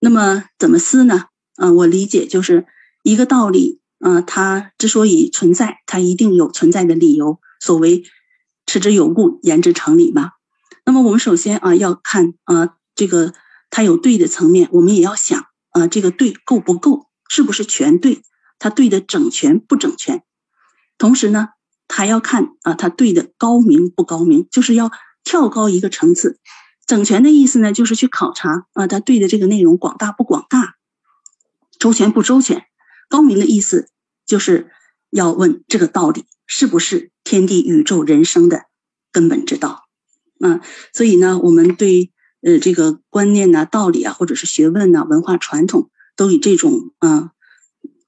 那么怎么思呢？啊，我理解就是一个道理。啊，它之所以存在，它一定有存在的理由。所谓“持之有故，言之成理”嘛。那么我们首先啊要看啊这个它有对的层面，我们也要想啊这个对够不够，是不是全对？它对的整全不整全？同时呢，还要看啊它对的高明不高明，就是要。跳高一个层次，整全的意思呢，就是去考察啊，他对的这个内容广大不广大，周全不周全。高明的意思就是要问这个道理是不是天地宇宙人生的根本之道啊。所以呢，我们对呃这个观念呐、道理啊，或者是学问呐、文化传统，都以这种啊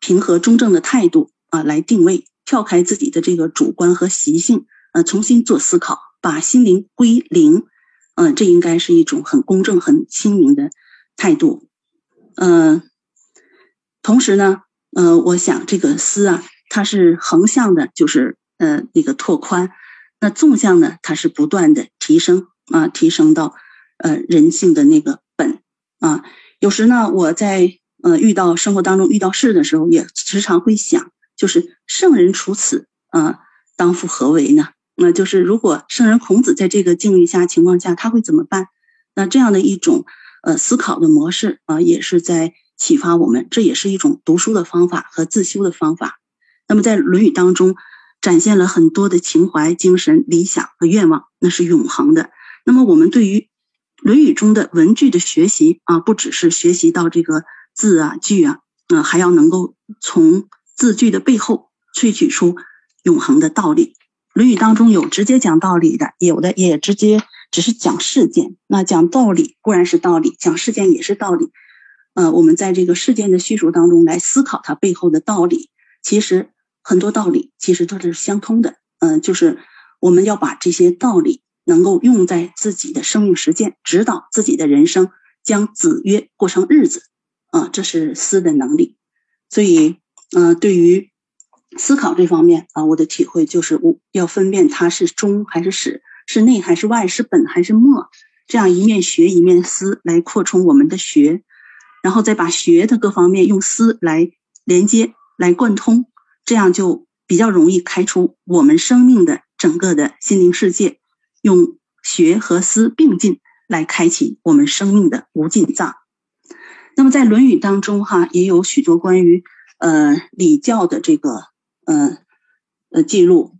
平和中正的态度啊来定位，跳开自己的这个主观和习性，呃，重新做思考。把心灵归零，嗯，这应该是一种很公正、很清明的态度，嗯。同时呢，呃，我想这个思啊，它是横向的，就是呃那个拓宽；那纵向呢，它是不断的提升啊，提升到呃人性的那个本啊。有时呢，我在呃遇到生活当中遇到事的时候，也时常会想，就是圣人处此啊，当复何为呢？那就是如果圣人孔子在这个境遇下情况下，他会怎么办？那这样的一种呃思考的模式啊，也是在启发我们，这也是一种读书的方法和自修的方法。那么在《论语》当中，展现了很多的情怀、精神、理想和愿望，那是永恒的。那么我们对于《论语》中的文句的学习啊，不只是学习到这个字啊句啊，嗯，还要能够从字句的背后萃取出永恒的道理。《论语》当中有直接讲道理的，有的也直接只是讲事件。那讲道理固然是道理，讲事件也是道理。呃，我们在这个事件的叙述当中来思考它背后的道理，其实很多道理其实都是相通的。嗯，就是我们要把这些道理能够用在自己的生命实践，指导自己的人生，将子曰过成日子。啊，这是思的能力。所以，嗯，对于。思考这方面啊，我的体会就是，我要分辨它是中还是始，是内还是外，是本还是末，这样一面学一面思，来扩充我们的学，然后再把学的各方面用思来连接、来贯通，这样就比较容易开出我们生命的整个的心灵世界。用学和思并进来开启我们生命的无尽藏。那么在《论语》当中，哈也有许多关于呃礼教的这个呃呃记录。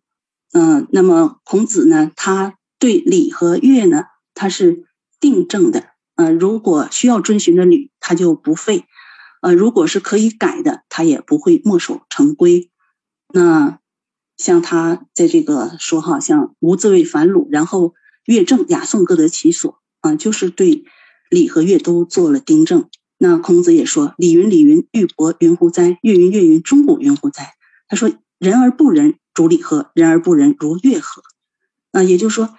嗯，那么孔子呢，他对礼和乐呢，他是定正的。呃，如果需要遵循的礼，他就不废；呃，如果是可以改的，他也不会墨守成规。那像他在这个说哈，像无自谓反鲁，然后乐正雅颂各得其所啊，就是对礼和乐都做了订正。那孔子也说：“礼云礼云，玉帛云乎哉？乐云乐云，钟鼓云乎哉？”他说：“人而不仁，主礼和；人而不仁，如乐和。”啊，也就是说，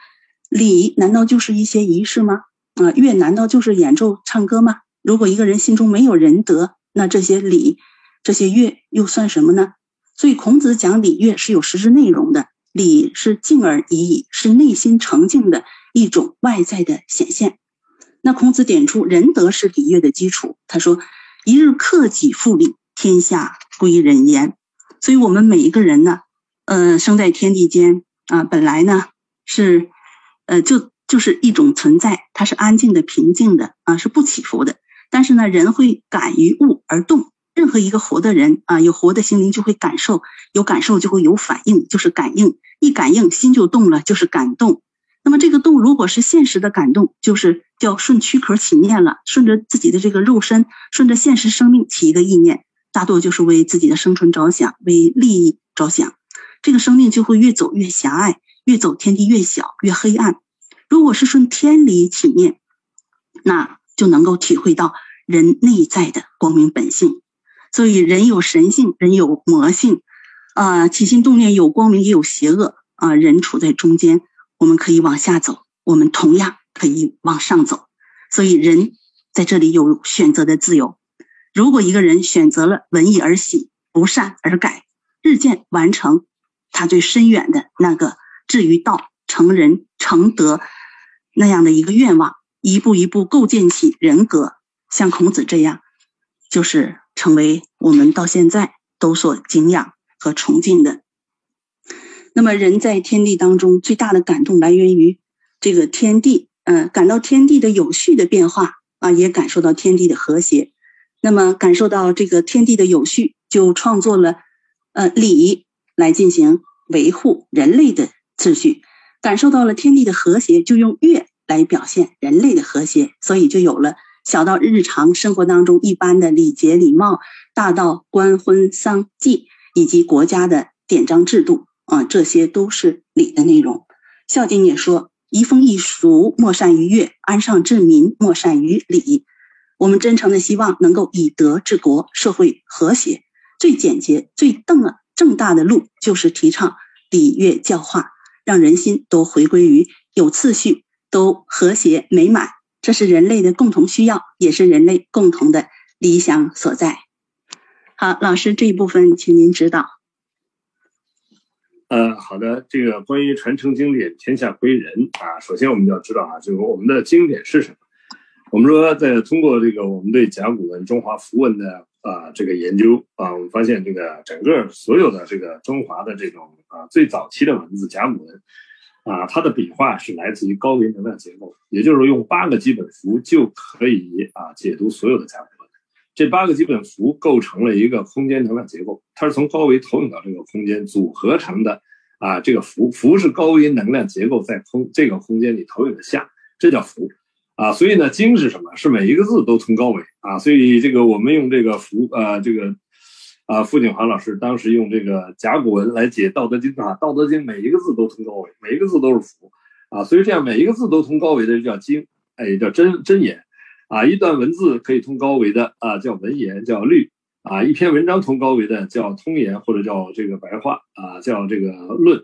礼难道就是一些仪式吗？啊，乐难道就是演奏唱歌吗？如果一个人心中没有仁德，那这些礼、这些乐又算什么呢？所以孔子讲礼乐是有实质内容的，礼是静而已矣，是内心澄净的一种外在的显现。那孔子点出仁德是礼乐的基础，他说：“一日克己复礼，天下归仁焉。”所以，我们每一个人呢，呃，生在天地间啊，本来呢是，呃，就。就是一种存在，它是安静的、平静的啊，是不起伏的。但是呢，人会感于物而动。任何一个活的人啊，有活的心灵就会感受，有感受就会有反应，就是感应。一感应，心就动了，就是感动。那么这个动，如果是现实的感动，就是叫顺躯壳起念了，顺着自己的这个肉身，顺着现实生命起一个意念，大多就是为自己的生存着想，为利益着想。这个生命就会越走越狭隘，越走天地越小，越黑暗。如果是顺天理起念，那就能够体会到人内在的光明本性。所以人有神性，人有魔性，啊，起心动念有光明也有邪恶啊。人处在中间，我们可以往下走，我们同样可以往上走。所以人在这里有选择的自由。如果一个人选择了文艺而喜，不善而改，日渐完成他最深远的那个至于道成人成德。那样的一个愿望，一步一步构建起人格，像孔子这样，就是成为我们到现在都所敬仰和崇敬的。那么，人在天地当中最大的感动来源于这个天地，嗯，感到天地的有序的变化啊，也感受到天地的和谐。那么，感受到这个天地的有序，就创作了呃礼来进行维护人类的秩序。感受到了天地的和谐，就用乐来表现人类的和谐，所以就有了小到日常生活当中一般的礼节礼貌，大到官婚丧祭以及国家的典章制度啊，这些都是礼的内容。《孝经》也说：“移风易俗，莫善于乐；安上治民，莫善于礼。”我们真诚的希望能够以德治国，社会和谐。最简洁、最正啊正大的路，就是提倡礼乐教化。让人心都回归于有次序、都和谐美满，这是人类的共同需要，也是人类共同的理想所在。好，老师这一部分，请您指导。呃，好的，这个关于传承经典，天下归仁啊。首先，我们就要知道啊，就是我们的经典是什么。我们说，在通过这个我们对甲骨文、中华符文的啊这个研究啊，我们发现这个整个所有的这个中华的这种。啊，最早期的文字甲骨文，啊，它的笔画是来自于高维能量结构，也就是说，用八个基本符就可以啊解读所有的甲骨文。这八个基本符构成了一个空间能量结构，它是从高维投影到这个空间组合成的啊。这个符符是高维能量结构在空这个空间里投影的像，这叫符啊。所以呢，经是什么？是每一个字都通高维啊。所以这个我们用这个符呃这个。啊，傅景华老师当时用这个甲骨文来解《道德经》啊，《道德经》每一个字都通高维，每一个字都是符啊，所以这样每一个字都通高维的就叫经，哎，叫真真言啊。一段文字可以通高维的啊，叫文言，叫律啊。一篇文章通高维的叫通言，或者叫这个白话啊，叫这个论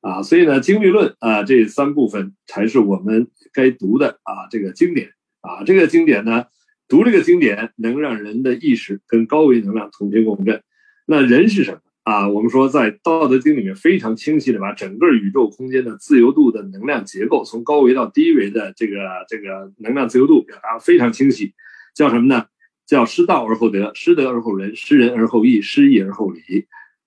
啊。所以呢，经律论啊，这三部分才是我们该读的啊，这个经典啊，这个经典呢。读这个经典，能让人的意识跟高维能量同频共振。那人是什么啊？我们说，在《道德经》里面非常清晰的把整个宇宙空间的自由度的能量结构，从高维到低维的这个这个能量自由度表达非常清晰。叫什么呢？叫失道而后德，失德而后仁，失仁而后义，失义而后礼。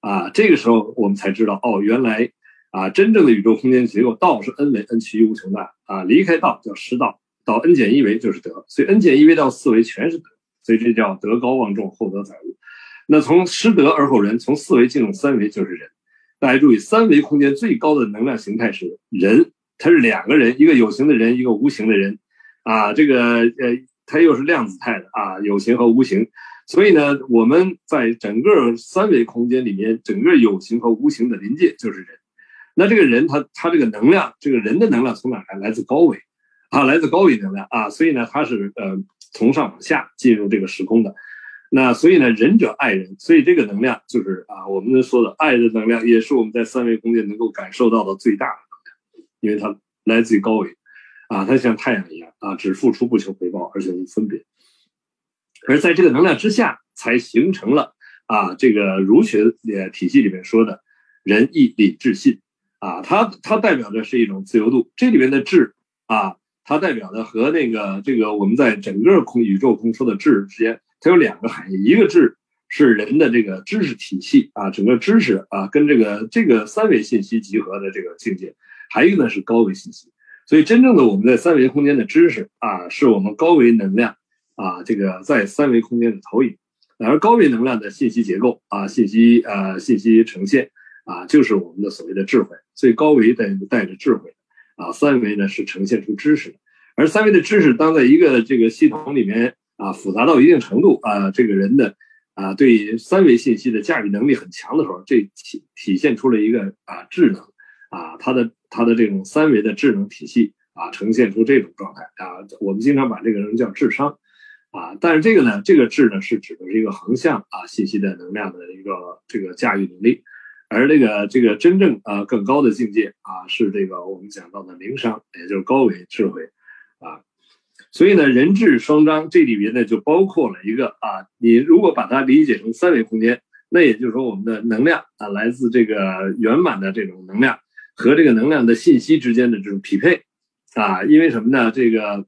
啊，这个时候我们才知道，哦，原来啊，真正的宇宙空间结构，道是 n 为 n 趋于无穷大啊，离开道叫失道，到 n 减一维就是德，所以 n 减一维到四维全是德，所以这叫德高望重，厚德载物。那从失德而后仁，从四维进入三维就是人。大家注意，三维空间最高的能量形态是人，它是两个人，一个有形的人，一个无形的人，啊，这个呃，它又是量子态的啊，有形和无形。所以呢，我们在整个三维空间里面，整个有形和无形的临界就是人。那这个人，他他这个能量，这个人的能量从哪来？来自高维，啊，来自高维能量啊。所以呢，他是呃从上往下进入这个时空的。那所以呢，仁者爱人，所以这个能量就是啊，我们说的爱的能量，也是我们在三维空间能够感受到的最大的能量，因为它来自于高维，啊，它像太阳一样啊，只付出不求回报，而且无分别。而在这个能量之下，才形成了啊，这个儒学呃体系里面说的仁义礼智信，啊，它它代表的是一种自由度，这里面的智啊，它代表的和那个这个我们在整个空宇宙空说的智之间。它有两个含义，一个智是人的这个知识体系啊，整个知识啊，跟这个这个三维信息集合的这个境界；还有一个呢是高维信息。所以，真正的我们在三维空间的知识啊，是我们高维能量啊，这个在三维空间的投影。而高维能量的信息结构啊，信息呃信息呈现啊，就是我们的所谓的智慧。所以，高维带带着智慧啊，三维呢是呈现出知识。而三维的知识，当在一个这个系统里面。啊，复杂到一定程度啊，这个人的啊，对三维信息的驾驭能力很强的时候，这体体现出了一个啊智能啊，他的他的这种三维的智能体系啊，呈现出这种状态啊，我们经常把这个人叫智商啊，但是这个呢，这个智呢是指的是一个横向啊信息的能量的一个这个驾驭能力，而这个这个真正啊更高的境界啊，是这个我们讲到的灵商，也就是高维智慧。所以呢，人质双章这里边呢就包括了一个啊，你如果把它理解成三维空间，那也就是说我们的能量啊，来自这个圆满的这种能量和这个能量的信息之间的这种匹配啊，因为什么呢？这个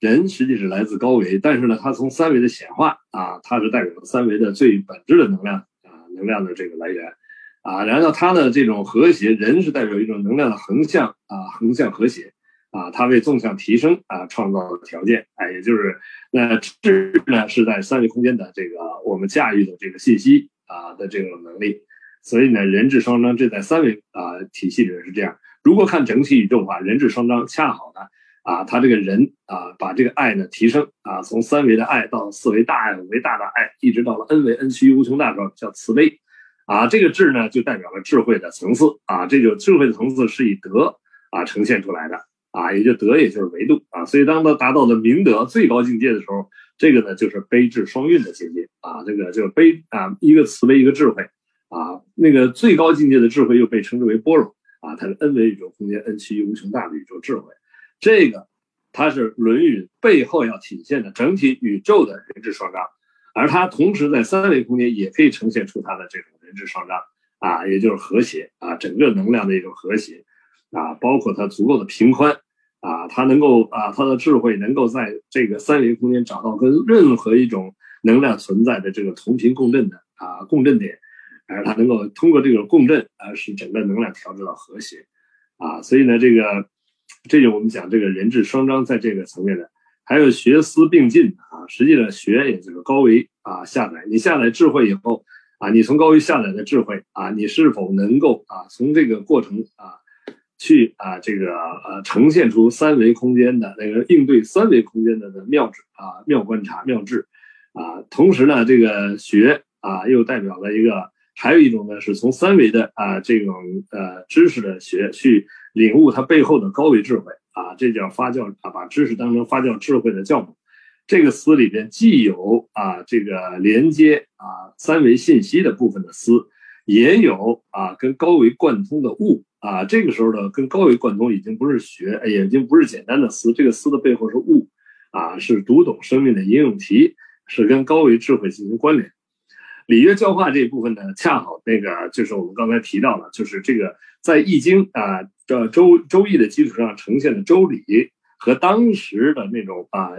人实际是来自高维，但是呢，它从三维的显化啊，它是代表了三维的最本质的能量啊，能量的这个来源啊，然后它的这种和谐，人是代表一种能量的横向啊，横向和谐。啊，它为纵向提升啊创造了条件，哎，也就是那智呢是在三维空间的这个我们驾驭的这个信息啊的这种能力，所以呢，人智双彰这在三维啊体系里面是这样。如果看整体宇宙的话，人智双彰恰好呢啊，他这个人啊把这个爱呢提升啊，从三维的爱到四维大爱、五维大大爱，一直到了 n 维 n 趋于无穷大时候叫慈悲啊，这个智呢就代表了智慧的层次啊，这就智慧的层次是以德啊呈现出来的。啊，也就德，也就是维度啊，所以当他达到了明德最高境界的时候，这个呢就是悲智双运的境界啊，这个就是悲啊，一个慈悲，一个智慧啊，那个最高境界的智慧又被称之为般若啊，它是 n 维宇宙空间 n 趋于无穷大的宇宙智慧，这个它是《论语》背后要体现的整体宇宙的人智双彰，而它同时在三维空间也可以呈现出它的这种人智双彰啊，也就是和谐啊，整个能量的一种和谐啊，包括它足够的平宽。他能够啊，他的智慧能够在这个三维空间找到跟任何一种能量存在的这个同频共振的啊共振点，而他能够通过这个共振啊，使整个能量调制到和谐，啊，所以呢，这个这就我们讲这个人智双彰在这个层面的，还有学思并进啊，实际上学也就是高维啊下载，你下载智慧以后啊，你从高维下载的智慧啊，你是否能够啊从这个过程啊。去啊，这个呃，呈现出三维空间的那个应对三维空间的的妙智啊，妙观察、妙智啊。同时呢，这个学啊，又代表了一个，还有一种呢，是从三维的啊这种呃知识的学去领悟它背后的高维智慧啊，这叫发酵啊，把知识当成发酵智慧的酵母。这个思里边既有啊这个连接啊三维信息的部分的思，也有啊跟高维贯通的悟。啊，这个时候呢，跟高维贯通已经不是学，已经不是简单的思，这个思的背后是悟，啊，是读懂生命的应用题，是跟高维智慧进行关联。礼乐教化这一部分呢，恰好那个就是我们刚才提到了，就是这个在易经啊的周周易的基础上呈现的周礼和当时的那种啊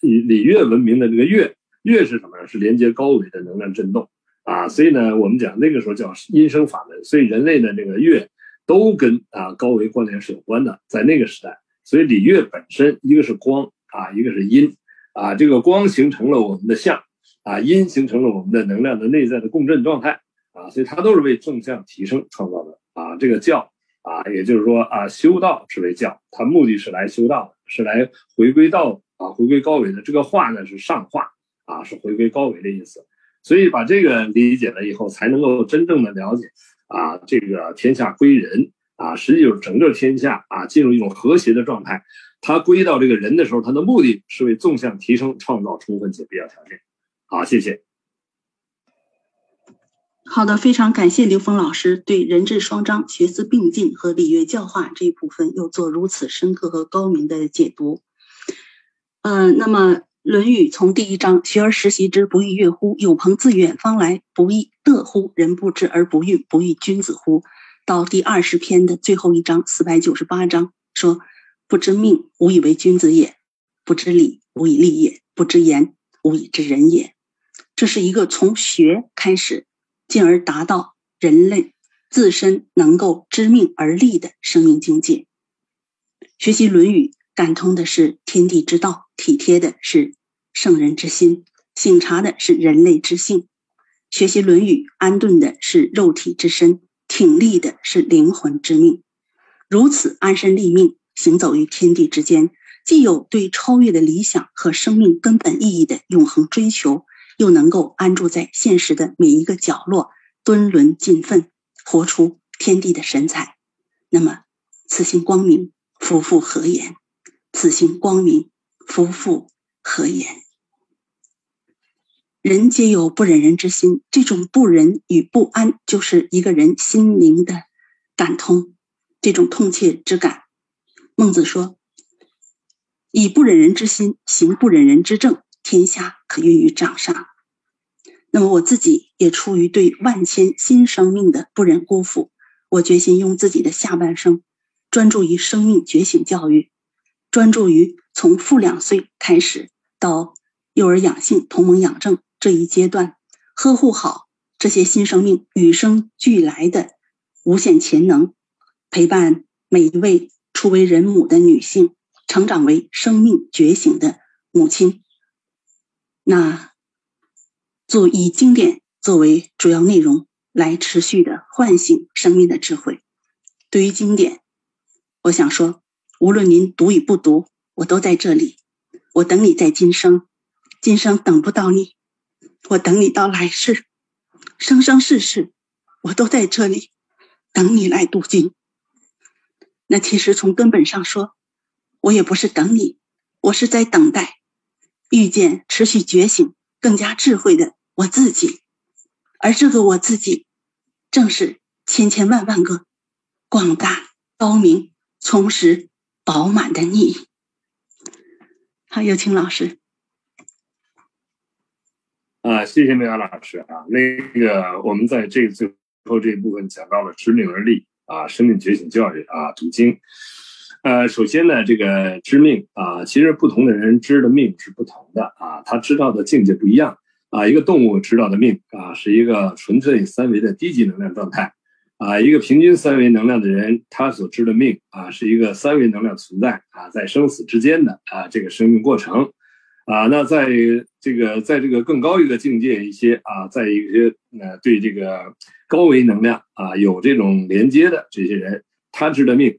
以礼乐文明的这个乐，乐是什么？是连接高维的能量振动啊。所以呢，我们讲那个时候叫音声法门。所以人类的这个乐都跟啊高维关联是有关的，在那个时代。所以礼乐本身一个是光啊，一个是音啊。这个光形成了我们的相啊，音形成了我们的能量的内在的共振状态啊。所以它都是为正向提升创造的啊。这个教。啊，也就是说啊，修道是为教，它目的是来修道的，是来回归道啊，回归高维的。这个化呢是上化啊，是回归高维的意思。所以把这个理解了以后，才能够真正的了解啊，这个天下归人啊，实际就是整个天下啊进入一种和谐的状态。它归到这个人的时候，它的目的是为纵向提升创造充分且必要条件。好，谢谢。好的，非常感谢刘峰老师对人智双章、学思并进和礼乐教化这一部分又做如此深刻和高明的解读。嗯，那么《论语》从第一章“学而时习之，不亦说乎？有朋自远方来，不亦乐乎？人不知而不愠，不亦君子乎？”到第二十篇的最后一章四百九十八章说：“不知命，无以为君子也；不知礼，无以立也；不知言，无以知人也。”这是一个从学开始。进而达到人类自身能够知命而立的生命境界。学习《论语》，感通的是天地之道，体贴的是圣人之心，醒察的是人类之性。学习《论语》，安顿的是肉体之身，挺立的是灵魂之命。如此安身立命，行走于天地之间，既有对超越的理想和生命根本意义的永恒追求。又能够安住在现实的每一个角落，敦伦尽奋，活出天地的神采。那么，此心光明，夫复何言？此心光明，夫复何言？人皆有不忍人之心，这种不忍与不安，就是一个人心灵的感通，这种痛切之感。孟子说：“以不忍人之心行不忍人之政。”天下可运于掌上。那么我自己也出于对万千新生命的不忍辜负，我决心用自己的下半生，专注于生命觉醒教育，专注于从负两岁开始到幼儿养性、同盟养正这一阶段，呵护好这些新生命与生俱来的无限潜能，陪伴每一位初为人母的女性成长为生命觉醒的母亲。那做以经典作为主要内容来持续的唤醒生命的智慧。对于经典，我想说，无论您读与不读，我都在这里。我等你在今生，今生等不到你，我等你到来世，生生世世，我都在这里等你来读经。那其实从根本上说，我也不是等你，我是在等待。遇见持续觉醒、更加智慧的我自己，而这个我自己，正是千千万万个广大、高明、充实、饱满的你。好，有请老师。啊，谢谢梅雅老师啊。那个，我们在这最后这一部分讲到了知命而立啊，生命觉醒教育啊，读经。呃，首先呢，这个知命啊，其实不同的人知的命是不同的啊，他知道的境界不一样啊。一个动物知道的命啊，是一个纯粹三维的低级能量状态啊。一个平均三维能量的人，他所知的命啊，是一个三维能量存在啊，在生死之间的啊这个生命过程啊。那在这个在这个更高一个境界一些啊，在一些呃对这个高维能量啊有这种连接的这些人，他知的命。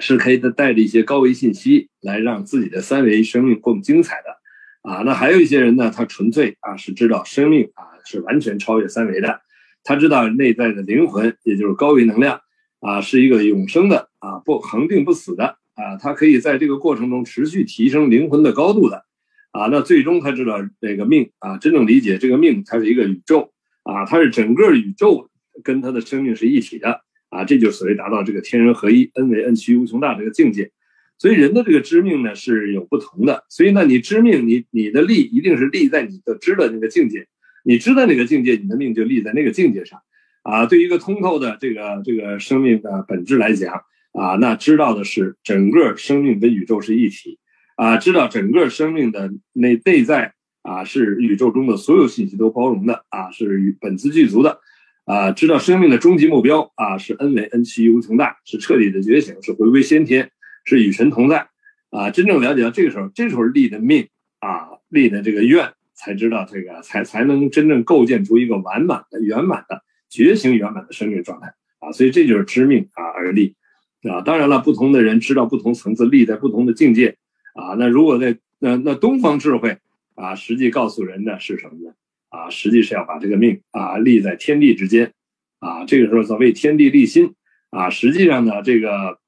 是可以，带着一些高维信息来让自己的三维生命更精彩的，啊，那还有一些人呢，他纯粹啊是知道生命啊是完全超越三维的，他知道内在的灵魂，也就是高维能量啊是一个永生的啊不恒定不死的啊，他可以在这个过程中持续提升灵魂的高度的，啊，那最终他知道这个命啊真正理解这个命，它是一个宇宙啊，它是整个宇宙跟他的生命是一体的。啊，这就所谓达到这个天人合一、恩为恩趋无穷大这个境界。所以人的这个知命呢是有不同的。所以呢，你知命，你你的力一定是立在你的知的那个境界。你知道那个境界，你的命就立在那个境界上。啊，对于一个通透的这个这个生命的本质来讲，啊，那知道的是整个生命跟宇宙是一体。啊，知道整个生命的内内在啊是宇宙中的所有信息都包容的啊，是与本自具足的啊，知道生命的终极目标啊是 n 为 n 趋无穷大，是彻底的觉醒，是回归先天，是与神同在啊，真正了解到这个时候，这时候立的命啊，立的这个愿，才知道这个才才能真正构建出一个完满的、圆满的觉醒圆满的生命状态啊，所以这就是知命啊而立啊，当然了，不同的人知道不同层次，立在不同的境界。啊，那如果在那那东方智慧啊，实际告诉人的是什么呢？啊，实际是要把这个命啊立在天地之间，啊，这个时候所谓天地立心啊，实际上呢，这个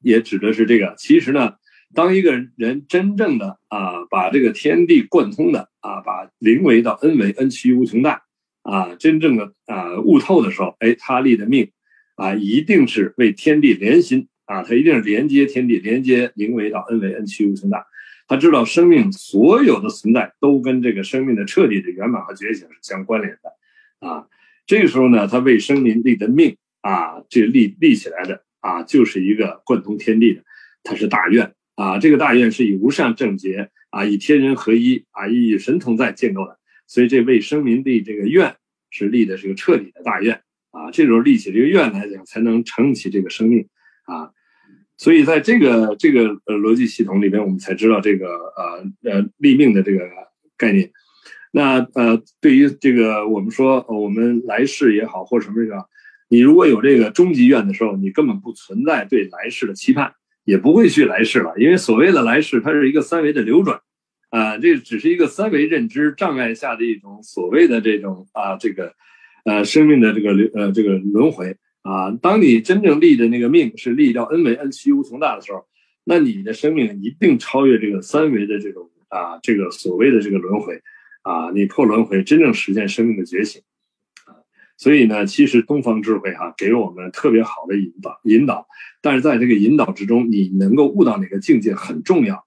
也指的是这个。其实呢，当一个人真正的啊把这个天地贯通的啊，把灵为到恩为恩趋于无穷大啊，真正的啊悟透的时候，哎，他立的命啊，一定是为天地连心。啊，他一定是连接天地，连接灵为到恩为恩趋无穷大。他知道生命所有的存在都跟这个生命的彻底的圆满和觉醒是相关联的。啊，这个时候呢，他为生民立的命啊，这立立起来的啊，就是一个贯通天地的，他是大愿啊。这个大愿是以无上正觉啊，以天人合一啊，以神同在建构的。所以这为生民立这个愿是立的是个彻底的大愿啊。这时候立起这个愿来讲，才能承起这个生命啊。所以，在这个这个呃逻辑系统里边，我们才知道这个呃呃立命的这个概念。那呃，对于这个我们说，我们来世也好，或什么个，你如果有这个终极愿的时候，你根本不存在对来世的期盼，也不会去来世了。因为所谓的来世，它是一个三维的流转，啊，这只是一个三维认知障碍下的一种所谓的这种啊这个呃生命的这个流呃这个轮回。啊，当你真正立的那个命是立到 n 为 n 趋无穷大的时候，那你的生命一定超越这个三维的这种啊，这个所谓的这个轮回，啊，你破轮回，真正实现生命的觉醒，所以呢，其实东方智慧哈给我们特别好的引导引导，但是在这个引导之中，你能够悟到哪个境界很重要，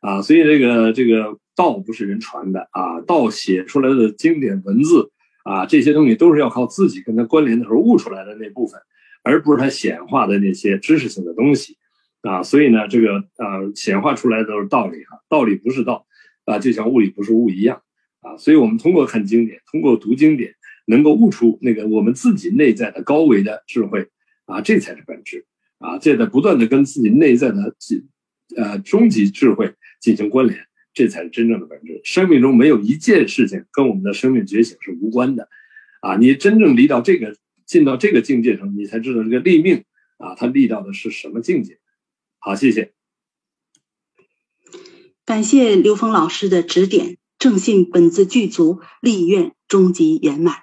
啊，所以这个这个道不是人传的啊，道写出来的经典文字。啊，这些东西都是要靠自己跟它关联的时候悟出来的那部分，而不是它显化的那些知识性的东西，啊，所以呢，这个呃显化出来的都是道理哈，道理不是道，啊，就像物理不是物一样，啊，所以我们通过看经典，通过读经典，能够悟出那个我们自己内在的高维的智慧，啊，这才是本质，啊，这在不断的跟自己内在的呃终极智慧进行关联。这才是真正的本质。生命中没有一件事情跟我们的生命觉醒是无关的，啊，你真正离到这个进到这个境界上，你才知道这个立命啊，它立到的是什么境界。好，谢谢。感谢刘峰老师的指点，正信本自具足，立愿终极圆满。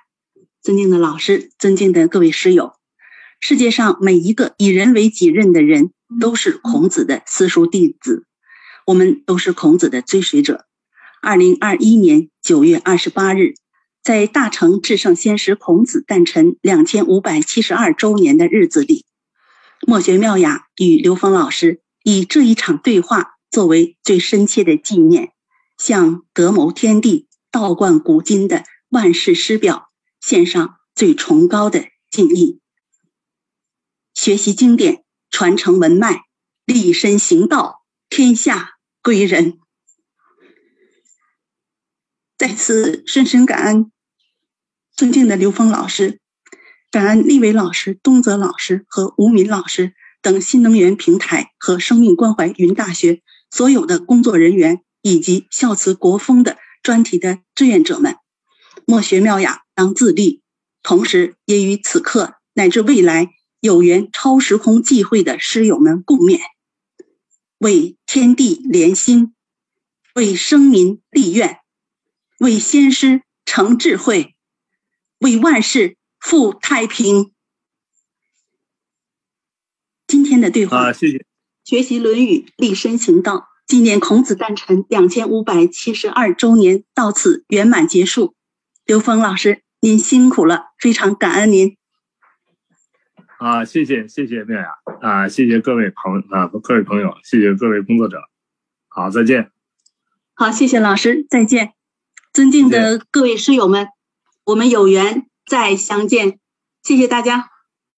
尊敬的老师，尊敬的各位师友，世界上每一个以人为己任的人，都是孔子的私塾弟子。我们都是孔子的追随者。二零二一年九月二十八日，在大成至圣先师孔子诞辰两千五百七十二周年的日子里，墨学妙雅与刘峰老师以这一场对话作为最深切的纪念，向德谋天地、道贯古今的万世师表献上最崇高的敬意。学习经典，传承文脉，立身行道，天下。归人，在此深深感恩尊敬的刘峰老师，感恩立伟老师、东泽老师和吴敏老师等新能源平台和生命关怀云大学所有的工作人员，以及孝慈国风的专题的志愿者们。莫学妙雅当自立，同时也与此刻乃至未来有缘超时空际会的师友们共勉。为天地连心，为生民立愿，为先师成智慧，为万世复太平。今天的对话啊，谢谢。学习《论语》，立身行道，纪念孔子诞辰两千五百七十二周年，到此圆满结束。刘峰老师，您辛苦了，非常感恩您。啊，谢谢谢谢妙雅啊，谢谢各位朋啊各位朋友，谢谢各位工作者，好，再见。好，谢谢老师，再见。尊敬的各位师友们，我们有缘再相见，谢谢大家。